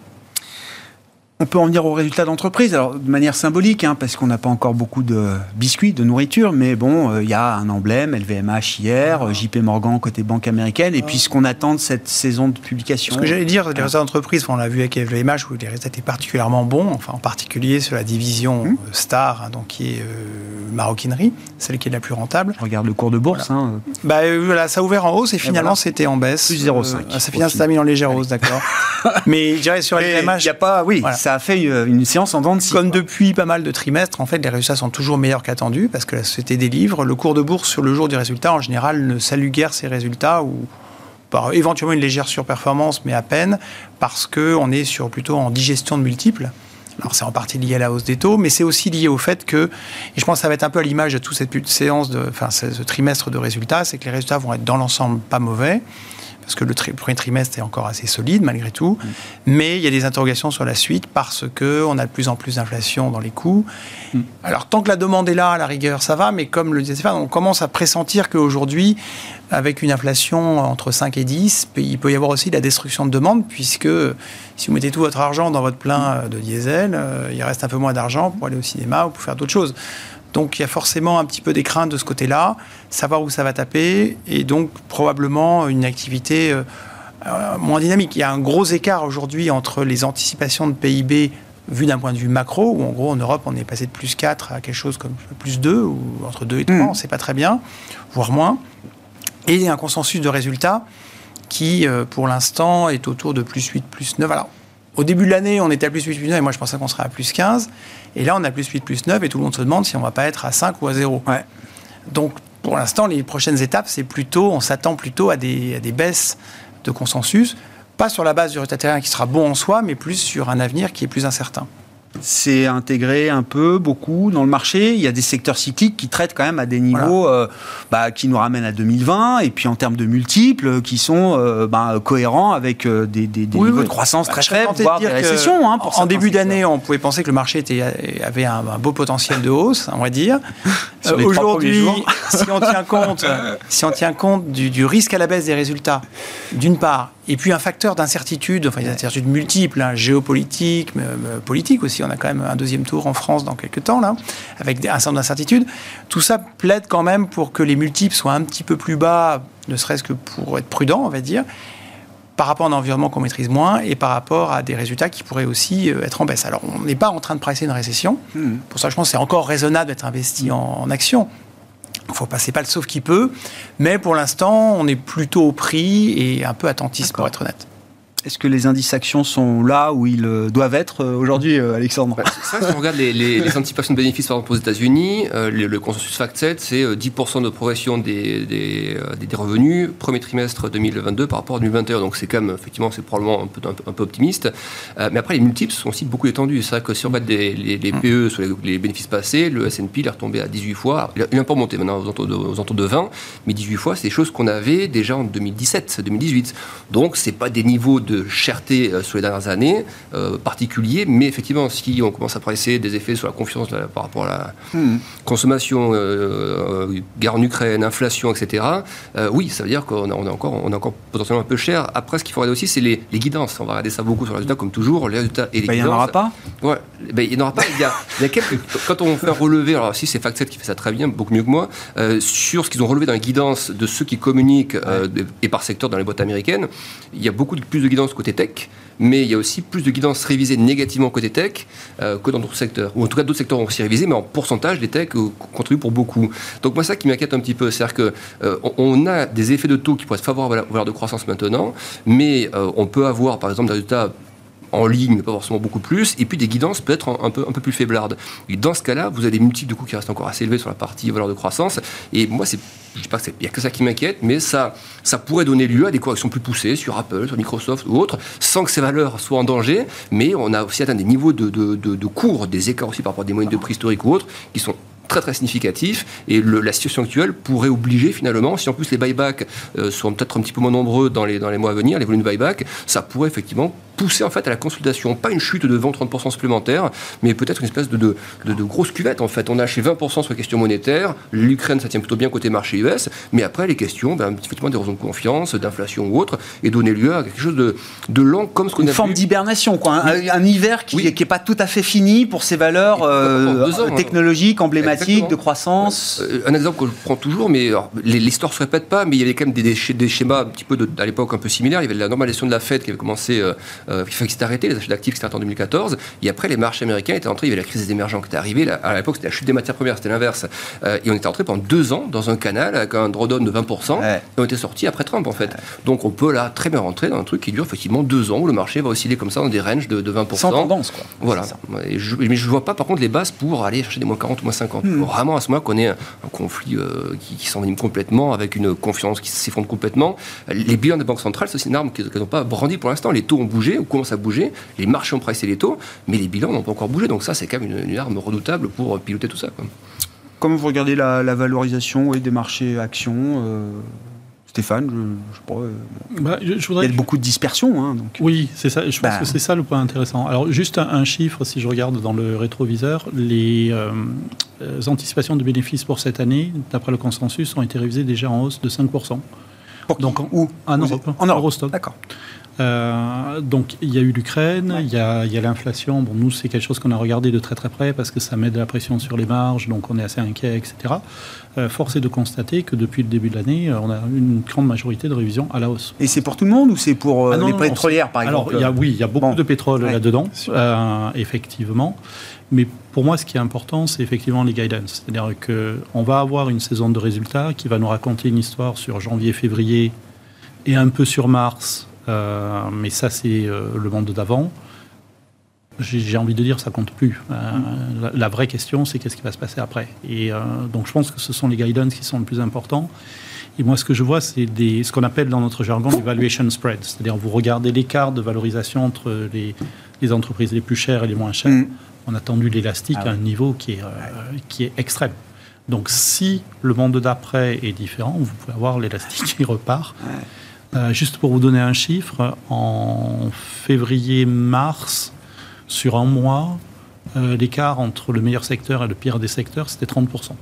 On peut en venir aux résultats d'entreprise, alors de manière symbolique, hein, parce qu'on n'a pas encore beaucoup de biscuits, de nourriture, mais bon, euh, il y a un emblème, LVMH hier, ah. JP Morgan côté banque américaine, et puis ce qu'on attend de cette saison de publication. Ce que j'allais dire, les résultats d'entreprise, on l'a vu avec LVMH, où les résultats étaient particulièrement bons, enfin en particulier sur la division hum. euh, Star, hein, donc qui est euh, maroquinerie, celle qui est la plus rentable. Je regarde le cours de bourse. Voilà. Hein. Bah, voilà, ça a ouvert en hausse et finalement c'était en baisse. Plus 0,5. ça finit en légère hausse, d'accord. mais je dirais sur LVMH. Il n'y a pas, oui, ça a fait une séance en dents de Comme depuis pas mal de trimestres, en fait, les résultats sont toujours meilleurs qu'attendus parce que la société délivre. Le cours de bourse sur le jour du résultat, en général, ne salue guère ces résultats ou par éventuellement une légère surperformance, mais à peine, parce qu'on est sur plutôt en digestion de multiples. Alors c'est en partie lié à la hausse des taux, mais c'est aussi lié au fait que, et je pense que ça va être un peu à l'image de toute cette séance, de, enfin ce trimestre de résultats, c'est que les résultats vont être dans l'ensemble pas mauvais parce que le premier trimestre est encore assez solide malgré tout. Mm. Mais il y a des interrogations sur la suite parce qu'on a de plus en plus d'inflation dans les coûts. Mm. Alors tant que la demande est là, à la rigueur, ça va, mais comme le disait Stéphane, on commence à pressentir qu'aujourd'hui, avec une inflation entre 5 et 10, il peut y avoir aussi de la destruction de demande, puisque si vous mettez tout votre argent dans votre plein de diesel, euh, il reste un peu moins d'argent pour aller au cinéma ou pour faire d'autres choses. Donc il y a forcément un petit peu des craintes de ce côté-là, savoir où ça va taper, et donc probablement une activité euh, euh, moins dynamique. Il y a un gros écart aujourd'hui entre les anticipations de PIB vues d'un point de vue macro, où en gros en Europe on est passé de plus 4 à quelque chose comme plus 2, ou entre 2 et 3, mmh. on ne sait pas très bien, voire moins, et un consensus de résultats qui euh, pour l'instant est autour de plus 8, plus 9. Alors au début de l'année, on était à plus 8, plus 9, et moi je pensais qu'on serait à plus 15. Et là, on a plus 8, plus 9, et tout le monde se demande si on ne va pas être à 5 ou à 0. Donc, pour l'instant, les prochaines étapes, c'est plutôt, on s'attend plutôt à des, à des, baisses de consensus, pas sur la base du résultat qui sera bon en soi, mais plus sur un avenir qui est plus incertain c'est intégré un peu, beaucoup dans le marché. Il y a des secteurs cycliques qui traitent quand même à des niveaux euh, bah, qui nous ramènent à 2020, et puis en termes de multiples, qui sont euh, bah, cohérents avec euh, des, niveaux de croissance bah, très faibles, voire des récessions. Hein, en début d'année, on pouvait penser que le marché était, avait un, beau potentiel de hausse, on va dire. Aujourd'hui, si on tient compte, si on tient compte du, du risque à la baisse des résultats, d'une part, et puis un facteur d'incertitude, enfin des incertitudes multiples, hein, géopolitiques, euh, politiques aussi. On a quand même un deuxième tour en France dans quelques temps, là, avec un certain nombre d'incertitudes. Tout ça plaide quand même pour que les multiples soient un petit peu plus bas, ne serait-ce que pour être prudent, on va dire, par rapport à un environnement qu'on maîtrise moins et par rapport à des résultats qui pourraient aussi euh, être en baisse. Alors, on n'est pas en train de presser une récession. Mmh. Pour ça, je pense que c'est encore raisonnable d'être investi en, en actions. Il faut passer pas le sauf qui peut, mais pour l'instant, on est plutôt au prix et un peu attentiste pour être honnête. Est-ce que les indices actions sont là où ils euh, doivent être euh, aujourd'hui, euh, Alexandre ça, Si on regarde les, anticipations de bénéfices, par exemple, aux États-Unis, le, consensus FactSet, c'est 10% de progression des, des, revenus premier trimestre 2022 par rapport à 2021. Donc c'est quand même, effectivement, c'est probablement un peu, un, peu optimiste. mais après, les multiples sont aussi beaucoup étendus. C'est vrai que si on regarde les, PE sur les, bénéfices passés, le S&P est retombé à 18 fois. Il a, il peu remonté maintenant aux entours, de, aux de 20, mais 18 fois, c'est des choses qu'on avait déjà en 2017, 2018. Donc c'est pas des niveaux de cherté euh, sur les dernières années, euh, particulier, mais effectivement, si on commence à presser des effets sur la confiance par rapport à la hmm. consommation, euh, guerre en Ukraine, inflation, etc., oui, ça veut dire qu'on est encore, on encore potentiellement un peu cher. Après, ce qu'il faut regarder aussi, c'est les, guidances. On va regarder ça beaucoup sur les résultats, comme toujours, les résultats et les guidances. Il n'y en aura pas Ouais, ben, il n'y en aura pas. Il y, a, il y a quelques. Quand on fait un relevé, alors si c'est FactSet qui fait ça très bien, beaucoup mieux que moi, sur ce qu'ils ont relevé dans les guidances de ceux qui communiquent et par secteur dans les boîtes américaines, il y a beaucoup de, plus de guidances côté tech, mais il y a aussi plus de guidance révisée négativement côté tech euh, que dans d'autres secteurs. Ou en tout cas, d'autres secteurs ont aussi révisé, mais en pourcentage, les tech euh, contribuent pour beaucoup. Donc moi, ça qui m'inquiète un petit peu, c'est-à-dire qu'on euh, on a des effets de taux qui pourraient être favorables aux valeurs de croissance maintenant, mais on peut avoir, par exemple, des résultats en ligne, mais pas forcément beaucoup plus, et puis des guidances peut-être un, peu, un peu plus faiblardes. Et dans ce cas-là, vous avez des multiples de coûts qui restent encore assez élevés sur la partie valeur de croissance. Et moi, c'est, je dis pas qu'il n'y a que ça qui m'inquiète, mais ça, ça pourrait donner lieu à des corrections plus poussées sur Apple, sur Microsoft ou autres, sans que ces valeurs soient en danger. Mais on a aussi atteint des niveaux de, de, de, cours, des écarts aussi par rapport à des moyennes de prix historiques ou autres, qui sont très très significatif. Et la situation actuelle pourrait obliger finalement, si en plus les buybacks euh, sont peut-être un petit peu moins nombreux dans les, dans les mois à venir, les volumes de buyback, ça pourrait effectivement pousser en fait à la consolidation, pas une chute de 20-30% supplémentaire, mais peut-être une espèce de, de, de, grosse cuvette en fait. On a acheté 20% sur les questions monétaires, l'Ukraine ça tient plutôt bien côté marché US, mais après les questions, ben, effectivement des raisons de confiance, d'inflation ou autre, et donner lieu à quelque chose de, de lent comme ce qu'on a Une forme d'hibernation, quoi. Un, hiver qui n'est pas tout à fait fini pour ces valeurs euh, hein. technologiques, emblématiques, de croissance. Euh, un exemple que je prends toujours, mais l'histoire ne se répète pas, mais il y avait quand même des, des, schémas un petit peu à l'époque un peu similaires. Il y avait la normalisation de la Fed qui avait commencé euh, qui s'est arrêté, les achats d'actifs qui s'étaient en 2014, et après les marchés américains étaient entrés, il y avait la crise des émergents qui était arrivée, à l'époque c'était la chute des matières premières, c'était l'inverse, euh, et on était entré pendant deux ans dans un canal avec un drawdown de 20%, et on était sorti après Trump en fait. Donc on peut là très bien rentrer dans un truc qui dure effectivement deux ans, où le marché va osciller comme ça dans des ranges de, 20%. Sans tendance quoi. Voilà. mais je ne vois pas par contre les bases pour aller chercher des moins 40 ou moins 50. Hmm. Vraiment à ce moment qu'on ait un, conflit euh, qui, qui s'envenime complètement, avec une confiance qui s'effondre complètement. Les bilans des banques centrales, c'est une arme qu'elles n'ont pas brandi pour l'instant. Les taux ont bougé ou commencent à bouger. Les marchés ont pricé les taux, mais les bilans n'ont pas encore bougé. Donc ça, c'est quand même une, arme redoutable pour piloter tout ça. Comment vous regardez la, valorisation des marchés actions euh, Stéphane, je, je, euh, bah, il y a beaucoup de dispersion. Hein, donc. Oui, c'est ça. Je pense bah. que c'est ça le point intéressant. Alors, juste un, chiffre, si je regarde dans le rétroviseur, les euh, anticipations de bénéfices pour cette année, d'après le consensus, ont été révisées déjà en hausse de 5%. donc, où En Europe. En Eurostock. D'accord. Euh, donc il y a eu l'Ukraine, il y a, l'inflation. Bon, nous, c'est quelque chose qu'on a regardé de très très près parce que ça met de la pression sur les marges, donc on est assez inquiet, etc. Euh, force est de constater que depuis le début de l'année, euh, on a une grande majorité de révisions à la hausse. Et c'est pour tout le monde ou c'est pour ah les pétrolières, par exemple Alors, oui, il y a beaucoup de pétrole là-dedans, effectivement. Mais pour moi, ce qui est important, c'est effectivement les guidance. C'est-à-dire qu'on va avoir une saison de résultats qui va nous raconter une histoire sur janvier-février et un peu sur mars euh, mais ça, c'est euh, le monde d'avant. J'ai envie de dire, ça compte plus. Euh, la, vraie question, c'est qu'est-ce qui va se passer après. Et donc, je pense que ce sont les guidance qui sont le plus importants. Et moi, ce que je vois, c'est ce qu'on appelle dans notre jargon les valuation spread. C'est-à-dire, vous regardez l'écart de valorisation entre les, les, entreprises les plus chères et les moins chères. Mm. On a tendu l'élastique ah à un niveau qui est, qui est extrême. Donc, si le monde d'après est différent, vous pouvez avoir l'élastique qui repart. Euh, juste pour vous donner un chiffre, en février-mars, sur un mois, euh, l'écart entre le meilleur secteur et le pire des secteurs, c'était 30%.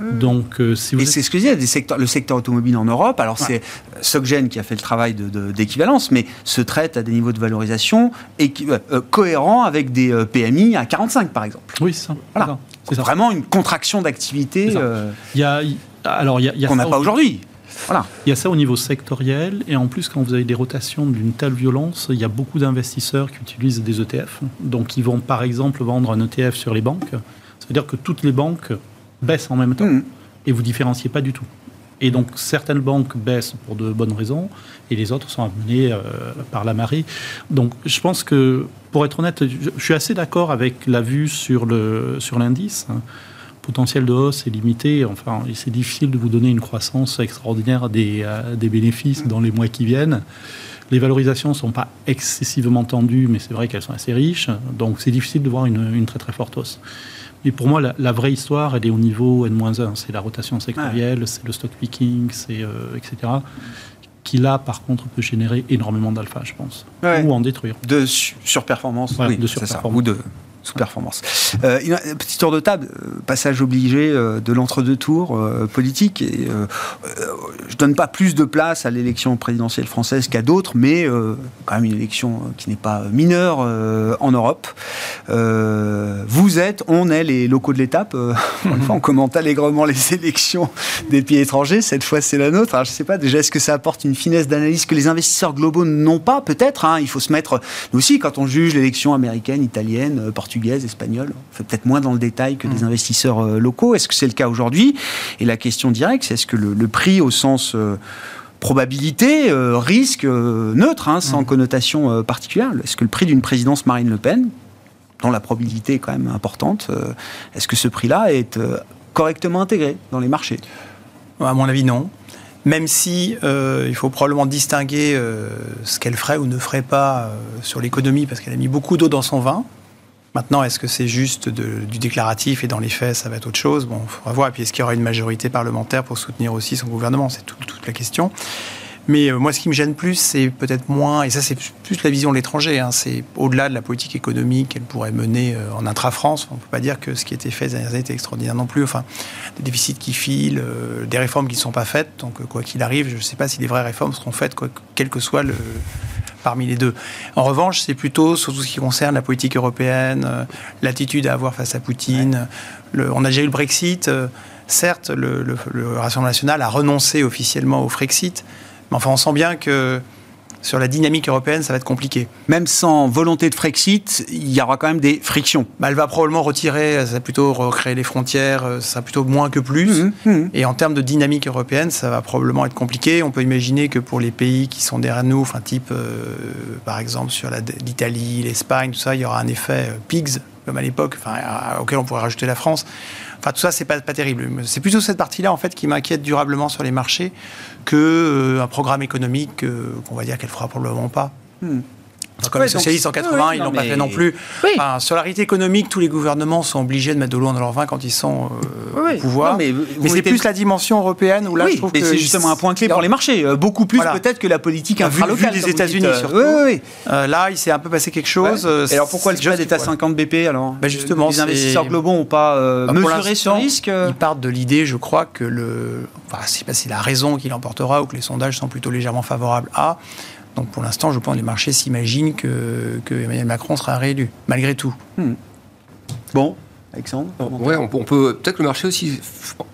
Donc, euh, si vous et c'est ce que je disais, des secteurs, le secteur automobile en Europe, alors c'est Soggen qui a fait le travail d'équivalence, mais se traite à des niveaux de valorisation cohérents avec des PMI à 45 par exemple. Oui, c'est ça. Voilà. C'est vraiment une contraction d'activité. Il y a, alors, il y a, qu'on n'a pas aujourd'hui. Il y a ça au niveau sectoriel, et en plus, quand vous avez des rotations d'une telle violence, il y a beaucoup d'investisseurs qui utilisent des ETF. Donc, ils vont par exemple vendre un ETF sur les banques. Ça veut dire que toutes les banques baissent en même temps, mmh. et vous différenciez pas du tout. Et donc, certaines banques baissent pour de bonnes raisons, et les autres sont amenées euh, par la marée. Donc, je pense que, pour être honnête, je, suis assez d'accord avec la vue sur l'indice. Sur potentiel de hausse est limité. Enfin, c'est difficile de vous donner une croissance extraordinaire des, euh, des, bénéfices dans les mois qui viennent. Les valorisations ne sont pas excessivement tendues, mais c'est vrai qu'elles sont assez riches. Donc c'est difficile de voir une, une, très très forte hausse. Mais pour moi, la, vraie histoire, elle est au niveau N-1. C'est la rotation sectorielle, c'est le stock picking, c'est, euh, etc. Qui là, par contre, peut générer énormément d'alpha, je pense. Ou en détruire. De surperformance. oui, de surperformance. Ou de sous-performance. Euh, petit tour de table, euh, passage obligé euh, de l'entre-deux tours politique. Et, je donne pas plus de place à l'élection présidentielle française qu'à d'autres, mais quand même une élection qui n'est pas mineure en Europe. vous êtes, on est les locaux de l'étape. on commente allègrement les élections des pays étrangers. Cette fois, c'est la nôtre. Alors, je sais pas déjà, est-ce que ça apporte une finesse d'analyse que les investisseurs globaux n'ont pas? Peut-être. Hein. il faut se mettre. Nous aussi, quand on juge l'élection américaine, italienne, portugaise, espagnole. On fait peut-être moins dans le détail que des mm. investisseurs euh, locaux. Est-ce que c'est le cas aujourd'hui? Et la question directe, c'est est-ce que le, prix au sens euh, probabilité, euh, risque neutre, hein, sans mm. connotation particulière, est-ce que le prix d'une présidence Marine Le Pen, dont la probabilité est quand même importante, est-ce que ce prix-là est correctement intégré dans les marchés? À mon avis, non même si il faut probablement distinguer ce qu'elle ferait ou ne ferait pas sur l'économie, parce qu'elle a mis beaucoup d'eau dans son vin. Maintenant, est-ce que c'est juste du déclaratif et dans les faits, ça va être autre chose? Bon, il faudra voir. Et puis, est-ce qu'il y aura une majorité parlementaire pour soutenir aussi son gouvernement? C'est toute la question. Mais euh, moi, ce qui me gêne plus, c'est peut-être moins, et ça, c'est plus la vision de l'étranger. Hein, c'est au-delà de la politique économique qu'elle pourrait mener euh, en intra-France. On ne peut pas dire que ce qui a été fait ces dernières années était extraordinaire non plus. Enfin, des déficits qui filent, euh, des réformes qui ne sont pas faites. Donc, quoi qu'il arrive, je ne sais pas si les vraies réformes seront faites, quoi, quel que soit le, parmi les deux. En revanche, c'est plutôt sur tout ce qui concerne la politique européenne, euh, l'attitude à avoir face à Poutine. on a déjà eu le Brexit. Euh, certes, le, le Rassemblement national a renoncé officiellement au Frexit, mais enfin, on sent bien que sur la dynamique européenne, ça va être compliqué. Même sans volonté de Frexit, il y aura quand même des frictions. Bah, elle va probablement retirer, ça va plutôt recréer les frontières, euh, ça va plutôt moins que plus. Mmh, mmh. Et en termes de dynamique européenne, ça va probablement être compliqué. On peut imaginer que pour les pays qui sont derrière nous, enfin type euh, par exemple sur l'Italie, l'Espagne, tout ça, il y aura un effet euh, PIGS, comme à l'époque, enfin, auquel on pourrait rajouter la France. Enfin, tout ça, c'est pas, pas terrible. C'est plutôt cette partie-là, en fait, qui m'inquiète durablement sur les marchés que euh, programme économique euh, qu'on va dire qu'elle fera probablement pas. Hmm comme les socialistes en 80, ils n'ont pas fait non plus. sur la réalité économique, tous les gouvernements sont obligés de mettre de l'eau dans leur vin quand ils sont euh, au pouvoir. mais, c'est plus la dimension européenne où là, je trouve que c'est justement un point clé pour les marchés. Euh, beaucoup plus peut-être que la politique infralocale des États-Unis. Euh, là, il s'est un peu passé quelque chose. Et alors pourquoi le spread est à 50 BP alors ben Justement, les investisseurs globaux n'ont pas bah, mesuré ce risque. Ils partent de l'idée, je crois, que le, enfin, je sais pas si la raison qui l'emportera ou que les sondages sont plutôt légèrement favorables à donc pour l'instant, je pense que les marchés s'imaginent que, Emmanuel Macron sera réélu, malgré tout. Hmm. Bon, Alexandre Ouais, on, peut peut-être le marché aussi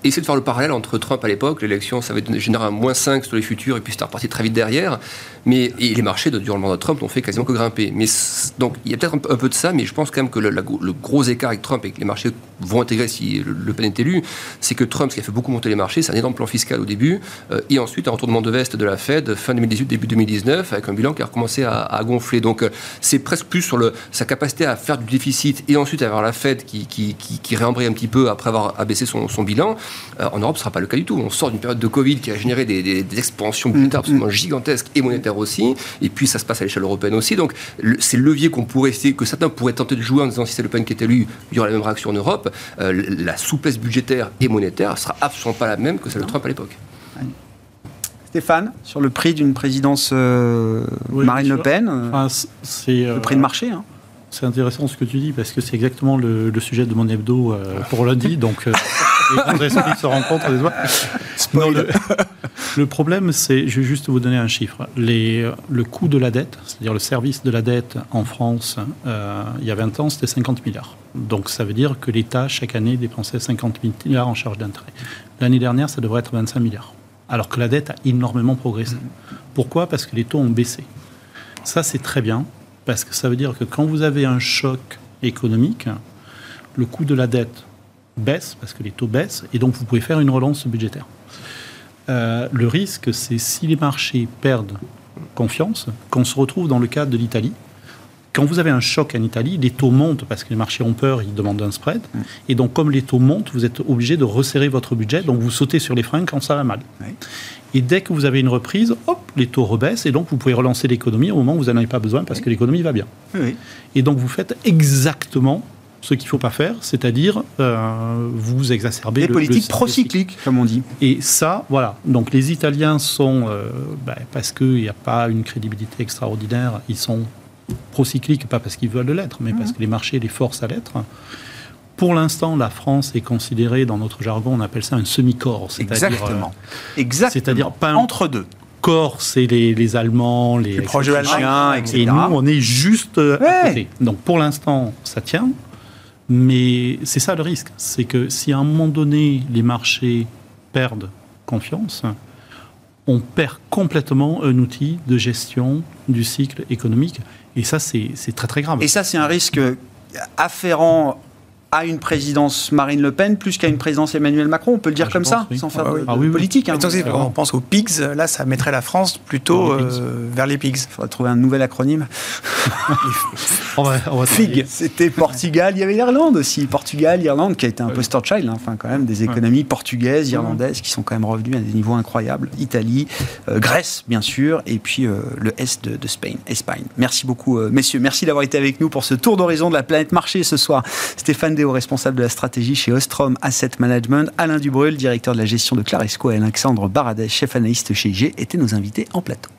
essayer de faire le parallèle entre Trump à l'époque, l'élection, ça va générer un moins 5 sur les futurs et puis c'est reparti très vite derrière. Mais et les marchés durant le mandat de Trump n'ont fait quasiment que grimper. Mais donc il y a peut-être un, peu de ça, mais je pense quand même que le, gros écart avec Trump et que les marchés vont intégrer si le, Pen est élu, c'est que Trump, ce qui a fait beaucoup monter les marchés, c'est un énorme plan fiscal au début euh, et ensuite un retournement de veste de la Fed fin 2018 début 2019 avec un bilan qui a recommencé à, gonfler. Donc euh, c'est presque plus sur le, sa capacité à faire du déficit et ensuite avoir la Fed qui, qui, qui, réembraye un petit peu après avoir abaissé son, son bilan. Euh, en Europe, ce ne sera pas le cas du tout. On sort d'une période de Covid qui a généré des, des, expansions budgétaires mm, mm. absolument gigantesques et monétaires aussi. Et puis, ça se passe à l'échelle européenne aussi. Donc, c'est le levier qu'on pourrait essayer, que certains pourraient tenter de jouer en disant si c'est Le Pen qui est élu, il y aura la même réaction en Europe. Euh, la souplesse budgétaire et monétaire sera absolument pas la même que celle de Trump à l'époque. Stéphane, sur le prix d'une présidence euh, Marine Le Pen, c'est le prix de marché. Hein. C'est intéressant ce que tu dis parce que c'est exactement le, sujet de mon hebdo pour lundi. Donc, les se rencontrent. le, problème, c'est, je vais juste vous donner un chiffre. Les, le coût de la dette, c'est-à-dire le service de la dette en France, euh, il y a 20 ans, c'était 50 milliards. Donc ça veut dire que l'État, chaque année, dépensait 50 milliards en charge d'intérêt. L'année dernière, ça devrait être 25 milliards. Alors que la dette a énormément progressé. Pourquoi? Parce que les taux ont baissé. Ça, c'est très bien, parce que ça veut dire que quand vous avez un choc économique, le coût de la dette baisse, parce que les taux baissent, et donc vous pouvez faire une relance budgétaire. Euh, le risque, c'est si les marchés perdent confiance, qu'on se retrouve dans le cas de l'Italie. Quand vous avez un choc en Italie, les taux montent parce que les marchés ont peur, ils demandent un spread. Mm. Et donc, comme les taux montent, vous êtes obligé de resserrer votre budget. Donc, vous sautez sur les freins quand ça va mal. Et dès que vous avez une reprise, hop, les taux rebaissent. Et donc, vous pouvez relancer l'économie au moment où vous n'en avez pas besoin parce que l'économie va bien. Et donc, vous faites exactement ce qu'il ne faut pas faire, c'est-à-dire euh, vous exacerber les politiques procycliques, comme on dit. Et ça, voilà. Donc les Italiens sont, euh, ben, parce qu'il n'y a pas une crédibilité extraordinaire, ils sont procycliques, pas parce qu'ils veulent l'être, mais parce Mhm. que les marchés les forcent à l'être. Pour l'instant, la France est considérée, dans notre jargon, on appelle ça un semi-corps. c'est-à-dire, Exactement. euh, Exactement. C'est-à-dire pas un- entre deux. corps, c'est les, les Allemands, les Plus de l'Allemagne. Etc. Et nous, on est juste euh, à Ouais. côté. Donc pour l'instant, ça tient. Mais c'est ça le risque. C'est que si à un moment donné, les marchés perdent confiance, on perd complètement un outil de gestion du cycle économique. Et ça, c'est très très grave. Et ça, c'est un risque afférent à une présidence Marine Le Pen plus qu'à une présidence Emmanuel Macron. On peut le dire Ah, comme pense, ça, oui. sans faire Ah de, oui. de Ah oui, oui. politique. hein. On pense aux pigs, là, ça mettrait la France plutôt Vers les pigs. euh, vers les pigs. Il faudrait trouver un nouvel acronyme. On va- on va FIG, c'était Portugal. Il y avait l'Irlande aussi. Portugal, Irlande, qui a été un poster child, hein. enfin, quand même, des économies portugaises, irlandaises, qui sont quand même revenues à des niveaux incroyables. Italie, euh, Grèce, bien sûr, et puis euh, le Est de, de Spain, Espagne. Merci beaucoup, euh, messieurs. Merci d'avoir été avec nous pour ce tour d'horizon de la planète marché ce soir. Stéphane Déo, responsable de la stratégie chez Ostrom Asset Management. Alain Dubrul, directeur de la gestion de Claresco. Et Alexandre Baradès, chef analyste chez IG, étaient nos invités en plateau.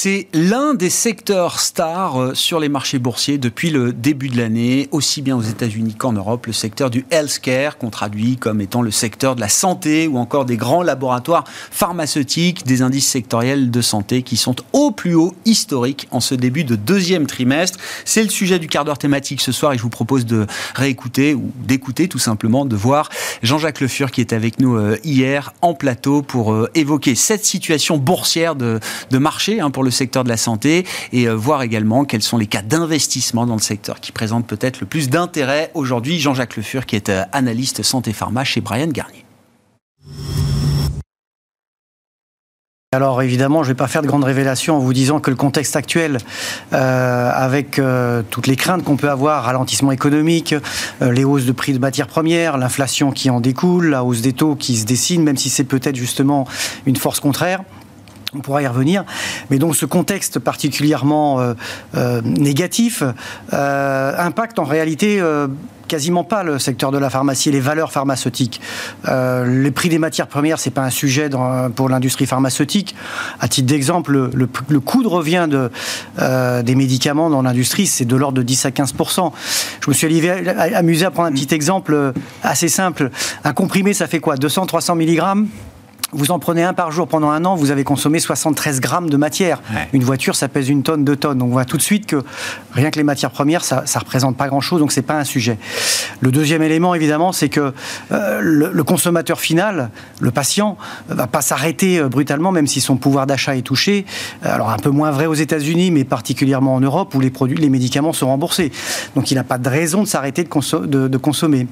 C'est l'un des secteurs stars euh, sur les marchés boursiers depuis le début de l'année, aussi bien aux États-Unis qu'en Europe, le secteur du healthcare, qu'on traduit comme étant le secteur de la santé ou encore des grands laboratoires pharmaceutiques, des indices sectoriels de santé qui sont au plus haut historique en ce début de deuxième trimestre. C'est le sujet du quart d'heure thématique ce soir et je vous propose de réécouter ou d'écouter tout simplement, de voir Jean-Jacques Le Fur qui est avec nous euh, hier en plateau pour euh, évoquer cette situation boursière de, marché hein, pour le secteur de la santé et euh, voir également quels sont les cas d'investissement dans le secteur qui présentent peut-être le plus d'intérêt aujourd'hui. Jean-Jacques Le Fur qui est euh, analyste santé pharma chez Brian Garnier. Alors évidemment, je ne vais pas faire de grandes révélations en vous disant que le contexte actuel, euh, avec toutes les craintes qu'on peut avoir, ralentissement économique, les hausses de prix de matières premières, l'inflation qui en découle, la hausse des taux qui se dessine, même si c'est peut-être justement une force contraire. On pourra y revenir. Mais donc ce contexte particulièrement euh, euh, négatif euh, impacte en réalité quasiment pas le secteur de la pharmacie et les valeurs pharmaceutiques. Les prix des matières premières, c'est pas un sujet pour l'industrie pharmaceutique. À titre d'exemple, le, coût de revient de, des médicaments dans l'industrie, c'est de l'ordre de 10 à 15% Je me suis amusé à prendre un petit exemple assez simple. Un comprimé, ça fait quoi? 200-300 mg vous en prenez un par jour pendant un an, vous avez consommé 73 grammes de matière. Ouais. Une voiture, ça pèse une tonne, deux tonnes. Donc on voit tout de suite que rien que les matières premières, ça, ça représente pas grand-chose, donc c'est pas un sujet. Le deuxième élément, évidemment, c'est que euh, le, le, consommateur final, le patient, va pas s'arrêter euh, brutalement, même si son pouvoir d'achat est touché. Alors un peu moins vrai aux États-Unis, mais particulièrement en Europe, où les produits, les médicaments sont remboursés. Donc il n'a pas de raison de s'arrêter de, conso de, de consommer.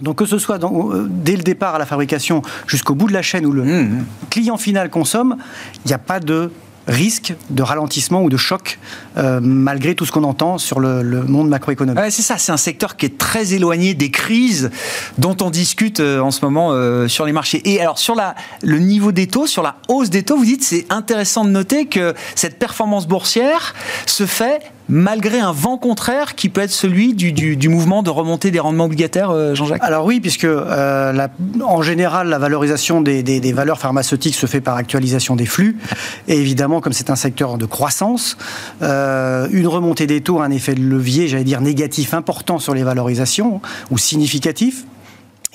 Donc que ce soit dans, euh, dès le départ à la fabrication jusqu'au bout de la chaîne où le mmh. client final consomme, il n'y a pas de risque de ralentissement ou de choc euh, malgré tout ce qu'on entend sur le, le monde macroéconomique. Ouais, c'est ça, c'est un secteur qui est très éloigné des crises dont on discute euh, en ce moment euh, sur les marchés. Et alors sur la, le niveau des taux, sur la hausse des taux, vous dites c'est intéressant de noter que cette performance boursière se fait malgré un vent contraire qui peut être celui du, du, mouvement de remontée des rendements obligataires, euh, Jean-Jacques? Alors oui, puisque euh, en général, la valorisation des, des, des, valeurs pharmaceutiques se fait par actualisation des flux. Et évidemment, comme c'est un secteur de croissance, euh, une remontée des taux a un effet de levier, j'allais dire, négatif important sur les valorisations, ou significatif.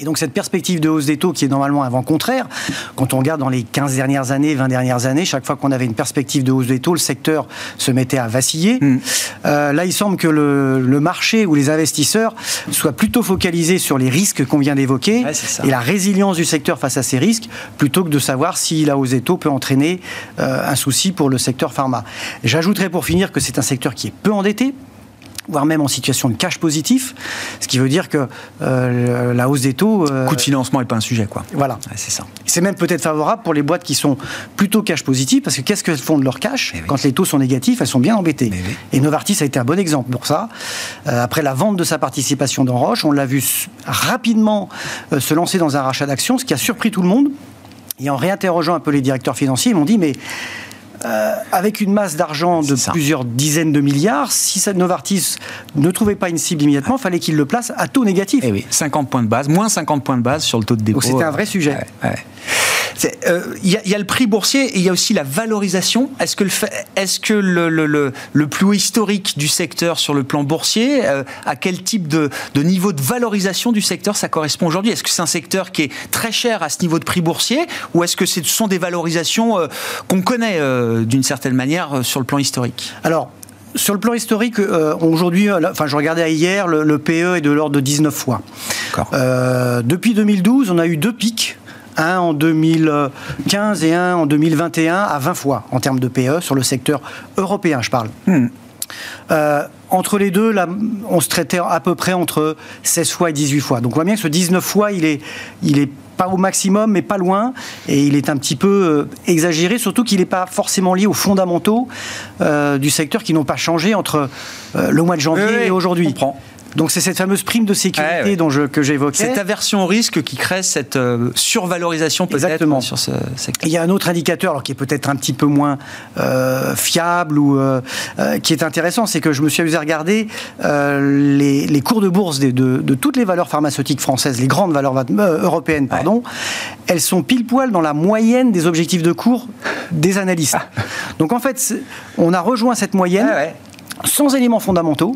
Et donc cette perspective de hausse des taux qui est normalement un vent contraire, quand on regarde dans les 15 dernières années, 20 dernières années, chaque fois qu'on avait une perspective de hausse des taux, le secteur se mettait à vaciller. Mmh. Euh, là, il semble que le, le, marché ou les investisseurs soient plutôt focalisés sur les risques qu'on vient d'évoquer ouais, et la résilience du secteur face à ces risques, plutôt que de savoir si la hausse des taux peut entraîner euh, un souci pour le secteur pharma. J'ajouterais pour finir que c'est un secteur qui est peu endetté, voire même en situation de cash positif, ce qui veut dire que euh, la hausse des taux... Euh, coût de financement n'est pas un sujet, quoi. Voilà. Ouais, c'est ça. C'est même peut-être favorable pour les boîtes qui sont plutôt cash positives, parce que qu'est-ce qu'elles font de leur cash oui. Quand les taux sont négatifs, elles sont bien embêtées. Oui. Et Novartis a été un bon exemple pour ça. Euh, après la vente de sa participation dans Roche, on l'a vu rapidement euh, se lancer dans un rachat d'actions, ce qui a surpris tout le monde. Et en réinterrogeant un peu les directeurs financiers, ils m'ont dit, mais euh, avec une masse d'argent de plusieurs dizaines de milliards, si Novartis ne trouvait pas une cible immédiatement, il fallait qu'il le place à taux négatif. Eh oui, 50 points de base, moins 50 points de base sur le taux de dépôt. C'était un vrai sujet. Euh, il y, a le prix boursier et il y a aussi la valorisation. Est-ce que, le, est-ce que le, le, le, plus haut historique du secteur sur le plan boursier, euh, à quel type de, de, niveau de valorisation du secteur ça correspond aujourd'hui? Est-ce que c'est un secteur qui est très cher à ce niveau de prix boursier ou est-ce que ce sont des valorisations euh, qu'on connaît d'une certaine manière sur le plan historique? Alors, sur le plan historique, aujourd'hui, enfin, je regardais hier, le, PE est de l'ordre de 19 fois. Euh, depuis 2012, on a eu deux pics un en 2015 et un en 2021 à 20 fois en termes de PE sur le secteur européen, je parle. Hmm. Euh, entre les deux, là, on se traitait à peu près entre 16 fois et 18 fois. Donc on voit bien que ce 19 fois, il est, il est pas au maximum, mais pas loin, et il est un petit peu euh, exagéré, surtout qu'il n'est pas forcément lié aux fondamentaux euh, du secteur qui n'ont pas changé entre le mois de janvier et aujourd'hui. Donc c'est cette fameuse prime de sécurité dont je, que j'évoquais. Cette aversion au risque qui crée cette euh, survalorisation peut-être sur ce secteur. Il y a un autre indicateur alors, qui est peut-être un petit peu moins euh, fiable ou euh, qui est intéressant, c'est que je me suis amusé à regarder les, les, cours de bourse de, de, toutes les valeurs pharmaceutiques françaises, les grandes valeurs européennes, pardon, elles sont pile poil dans la moyenne des objectifs de cours des analystes. Ah. Donc en fait, on a rejoint cette moyenne sans éléments fondamentaux,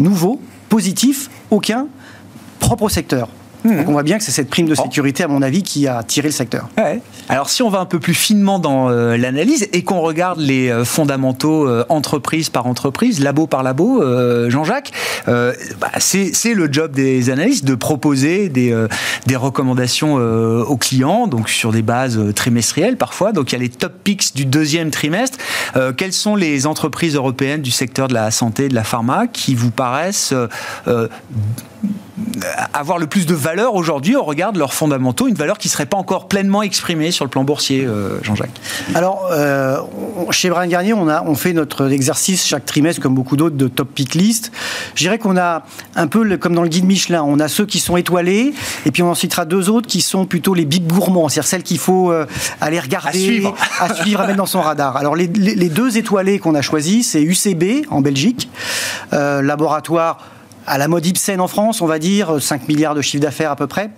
nouveaux, positif, aucun, propre au secteur. Hmm. on voit bien que c'est cette prime de sécurité, à mon avis, qui a tiré le secteur. Alors si on va un peu plus finement dans euh, l'analyse et qu'on regarde les euh, fondamentaux euh, entreprise par entreprise, labo par labo, Jean-Jacques, bah, c'est le job des analystes de proposer des, des recommandations aux clients, donc sur des bases trimestrielles parfois. Donc il y a les top picks du deuxième trimestre. quelles sont les entreprises européennes du secteur de la santé et de la pharma qui vous paraissent avoir le plus de valeur aujourd'hui au regard de leurs fondamentaux, une valeur qui ne serait pas encore pleinement exprimée sur le plan boursier, euh, Jean-Jacques Alors, euh, chez Brian Garnier, on, a, on fait notre exercice chaque trimestre, comme beaucoup d'autres, de top pick list. Je dirais qu'on a un peu comme dans le guide Michelin, on a ceux qui sont étoilés, et puis on en citera deux autres qui sont plutôt les big gourmands, c'est-à-dire celles qu'il faut euh, aller regarder, à suivre. à suivre, à mettre dans son radar. Alors, les, les deux étoilés qu'on a choisis, c'est UCB en Belgique, laboratoire à la mode Ibsen en France, on va dire, 5 milliards de chiffre d'affaires à peu près,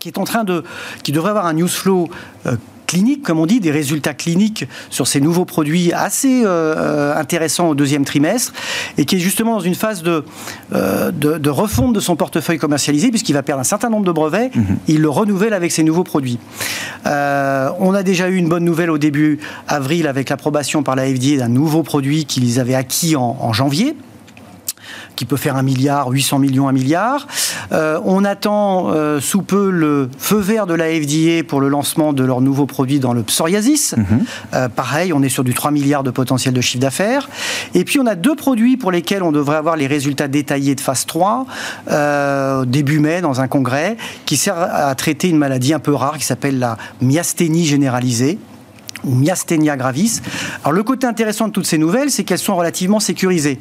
qui est en train de, qui devrait avoir un news flow euh, clinique, comme on dit, des résultats cliniques sur ces nouveaux produits assez euh, intéressants au deuxième trimestre, et qui est justement dans une phase de, euh, de, refonte de son portefeuille commercialisé, puisqu'il va perdre un certain nombre de brevets, mhm. il le renouvelle avec ses nouveaux produits. on a déjà eu une bonne nouvelle au début avril avec l'approbation par la FDA d'un nouveau produit qu'ils avaient acquis en janvier, qui peut faire un milliard, 800 millions, un milliard. Euh, on attend euh, sous peu le feu vert de la FDA pour le lancement de leur nouveau produit dans le psoriasis. Mhm. Euh, pareil, on est sur du 3 milliards de potentiel de chiffre d'affaires. Et puis on a deux produits pour lesquels on devrait avoir les résultats détaillés de phase 3 début mai dans un congrès qui sert à traiter une maladie un peu rare qui s'appelle la myasthénie généralisée ou myasthénia gravis. Alors le côté intéressant de toutes ces nouvelles, c'est qu'elles sont relativement sécurisées.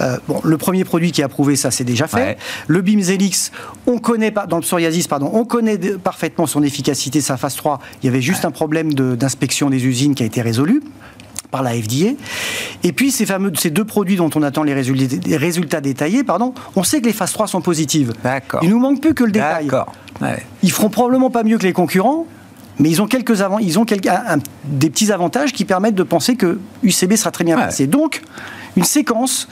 Euh, bon, le premier produit qui est approuvé, ça c'est déjà fait. Le Bimzelix, on connaît pas dans le psoriasis, pardon, on connaît parfaitement son efficacité, sa phase 3. Il y avait juste un problème d'inspection des usines qui a été résolu par la FDA. Et puis ces fameux ces deux produits dont on attend les résultats, les résultats détaillés, pardon, on sait que les phases 3 sont positives. D'accord. Il nous manque plus que le détail. D'accord. Ouais. Ils feront probablement pas mieux que les concurrents, mais ils ont quelques avant, ils ont quelques, des petits avantages qui permettent de penser que UCB sera très bien passé. Donc, une séquence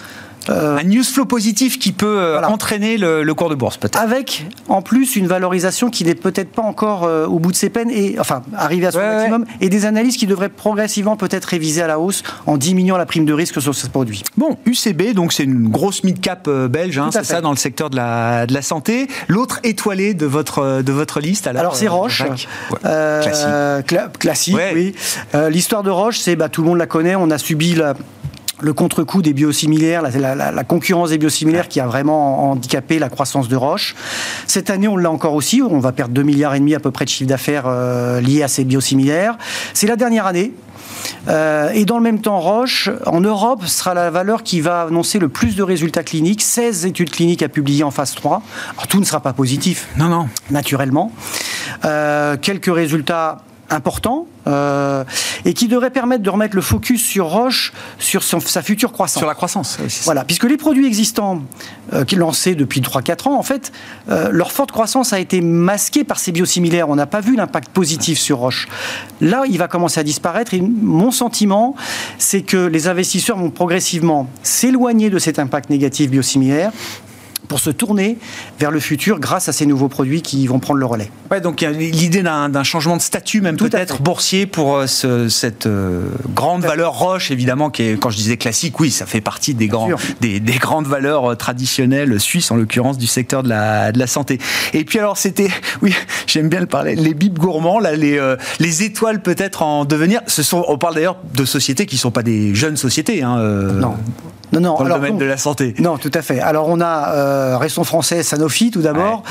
un news flow positif qui peut euh, entraîner le, cours de bourse, peut-être. Avec, en plus, une valorisation qui n'est peut-être pas encore euh, au bout de ses peines, et, enfin, arrivée à son maximum, et des analyses qui devraient progressivement peut-être réviser à la hausse en diminuant la prime de risque sur ce produit. Bon, UCB, donc c'est une grosse mid-cap belge, hein, c'est ça, dans le secteur de la, de la santé. L'autre étoilé de votre, de votre liste, alors, alors c'est Roche. classique. classique, oui. L'histoire de Roche, c'est, bah, tout le monde la connaît, on a subi la le contre-coup des biosimilaires, la, concurrence des biosimilaires qui a vraiment handicapé la croissance de Roche. Cette année, on l'a encore aussi. On va perdre 2 milliards et demi à peu près de chiffre d'affaires euh, liés à ces biosimilaires. C'est la dernière année. Euh, et dans le même temps, Roche, en Europe, sera la valeur qui va annoncer le plus de résultats cliniques. 16 études cliniques à publier en phase 3. Alors, tout ne sera pas positif. Non, non. Naturellement. Euh, quelques résultats important. Euh, et qui devrait permettre de remettre le focus sur Roche, sur sa future croissance. Sur la croissance, Voilà, puisque les produits existants euh, qui lancés depuis 3-4 ans, en fait, euh, leur forte croissance a été masquée par ces biosimilaires. On n'a pas vu l'impact positif sur Roche. Là, il va commencer à disparaître et mon sentiment, c'est que les investisseurs vont progressivement s'éloigner de cet impact négatif biosimilaire pour se tourner vers le futur grâce à ces nouveaux produits qui vont prendre le relais. Ouais, donc l'idée d'un changement de statut, même peut-être boursier, pour euh, ce, cette euh, grande valeur roche, évidemment, qui est, quand je disais classique, oui, ça fait partie des, grands, des, des, grandes valeurs euh, traditionnelles suisses, en l'occurrence du secteur de la, de la santé. Et puis alors, c'était, oui, j'aime bien le parler, les bips gourmands, là, les, les étoiles peut-être en devenir. Ce sont, on parle d'ailleurs de sociétés qui ne sont pas des jeunes sociétés. Hein, non. Non, non, dans le domaine de la santé. Non, tout à fait. Alors on a euh, Restons français, Sanofi tout d'abord.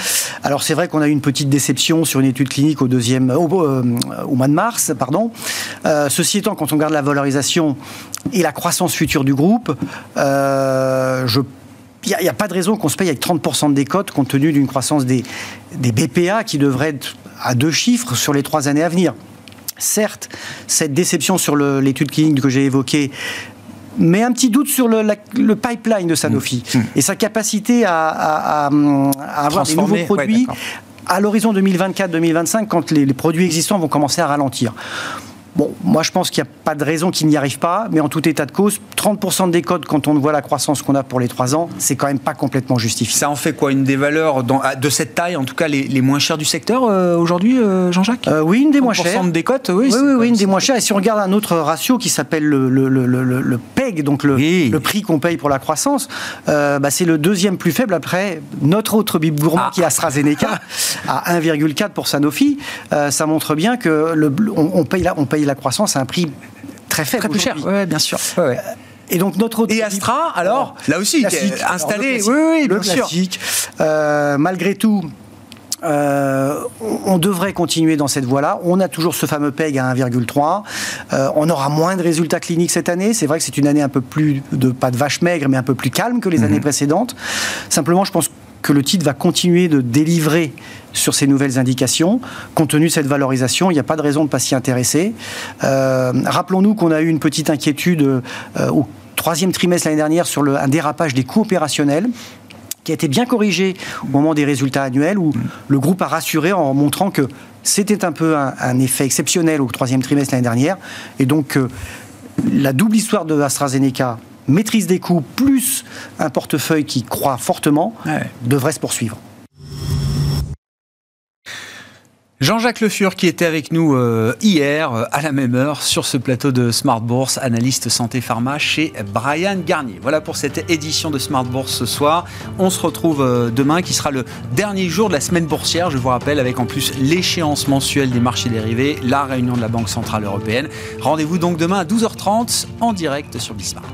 Alors c'est vrai qu'on a eu une petite déception sur une étude clinique au deuxième, au, euh, mois de mars, pardon. Euh, ceci étant, quand on regarde la valorisation et la croissance future du groupe, euh, je il n'y a, pas de raison qu'on se paye avec 30% de décote compte tenu d'une croissance des, des BPA qui devrait être à deux chiffres sur les trois années à venir. Certes, cette déception sur l'étude clinique que j'ai évoquée mais un petit doute sur le, pipeline de Sanofi mmh. Mmh. et sa capacité à, avoir des nouveaux produits à l'horizon 2024-2025 quand les, produits existants vont commencer à ralentir. Bon, moi je pense qu'il n'y a pas de raison qu'il n'y arrive pas, mais en tout état de cause, 30% de décote quand on voit la croissance qu'on a pour les 3 ans, c'est quand même pas complètement justifié. Ça en fait quoi Une des valeurs de cette taille, en tout cas les, moins chères du secteur euh, aujourd'hui, euh, Jean-Jacques? Euh, Oui, une des moins chères. de décote, oui. Oui, oui, une des moins chères. Et si on regarde un autre ratio qui s'appelle le, le, PEG, donc le, prix qu'on paye pour la croissance, bah, c'est le deuxième plus faible après notre autre bib gourmand ah. qui est AstraZeneca, à 1,4 pour Sanofi. ça montre bien que on, paye la, on paye la croissance à un prix très faible. Très plus cher, oui, bien sûr. Et donc notre autre et Astra alors, là aussi installé oui oui le classique euh, malgré tout euh, on devrait continuer dans cette voie-là. On a toujours ce fameux PEG à 1,3. Euh, on aura moins de résultats cliniques cette année. C'est vrai que c'est une année un peu plus, de, pas de vache maigre, mais un peu plus calme que les mhm. années précédentes. Simplement, je pense que le titre va continuer de délivrer sur ces nouvelles indications. Compte tenu de cette valorisation, il n'y a pas de raison de ne pas s'y intéresser. Euh, rappelons-nous qu'on a eu une petite inquiétude au troisième trimestre l'année dernière sur le, un dérapage des coûts opérationnels qui a été bien corrigé au moment des résultats annuels, où le groupe a rassuré en montrant que c'était un peu un, effet exceptionnel au troisième trimestre l'année dernière. Et donc, euh, la double histoire de AstraZeneca maîtrise des coûts plus un portefeuille qui croît fortement devrait se poursuivre. Jean-Jacques Le Fur qui était avec nous euh, hier euh, à la même heure sur ce plateau de Smart Bourse, analyste santé pharma chez Brian Garnier. Voilà pour cette édition de Smart Bourse ce soir. On se retrouve euh, demain qui sera le dernier jour de la semaine boursière, je vous rappelle, avec en plus l'échéance mensuelle des marchés dérivés, la réunion de la Banque Centrale Européenne. Rendez-vous donc demain à 12h30 en direct sur Bismart.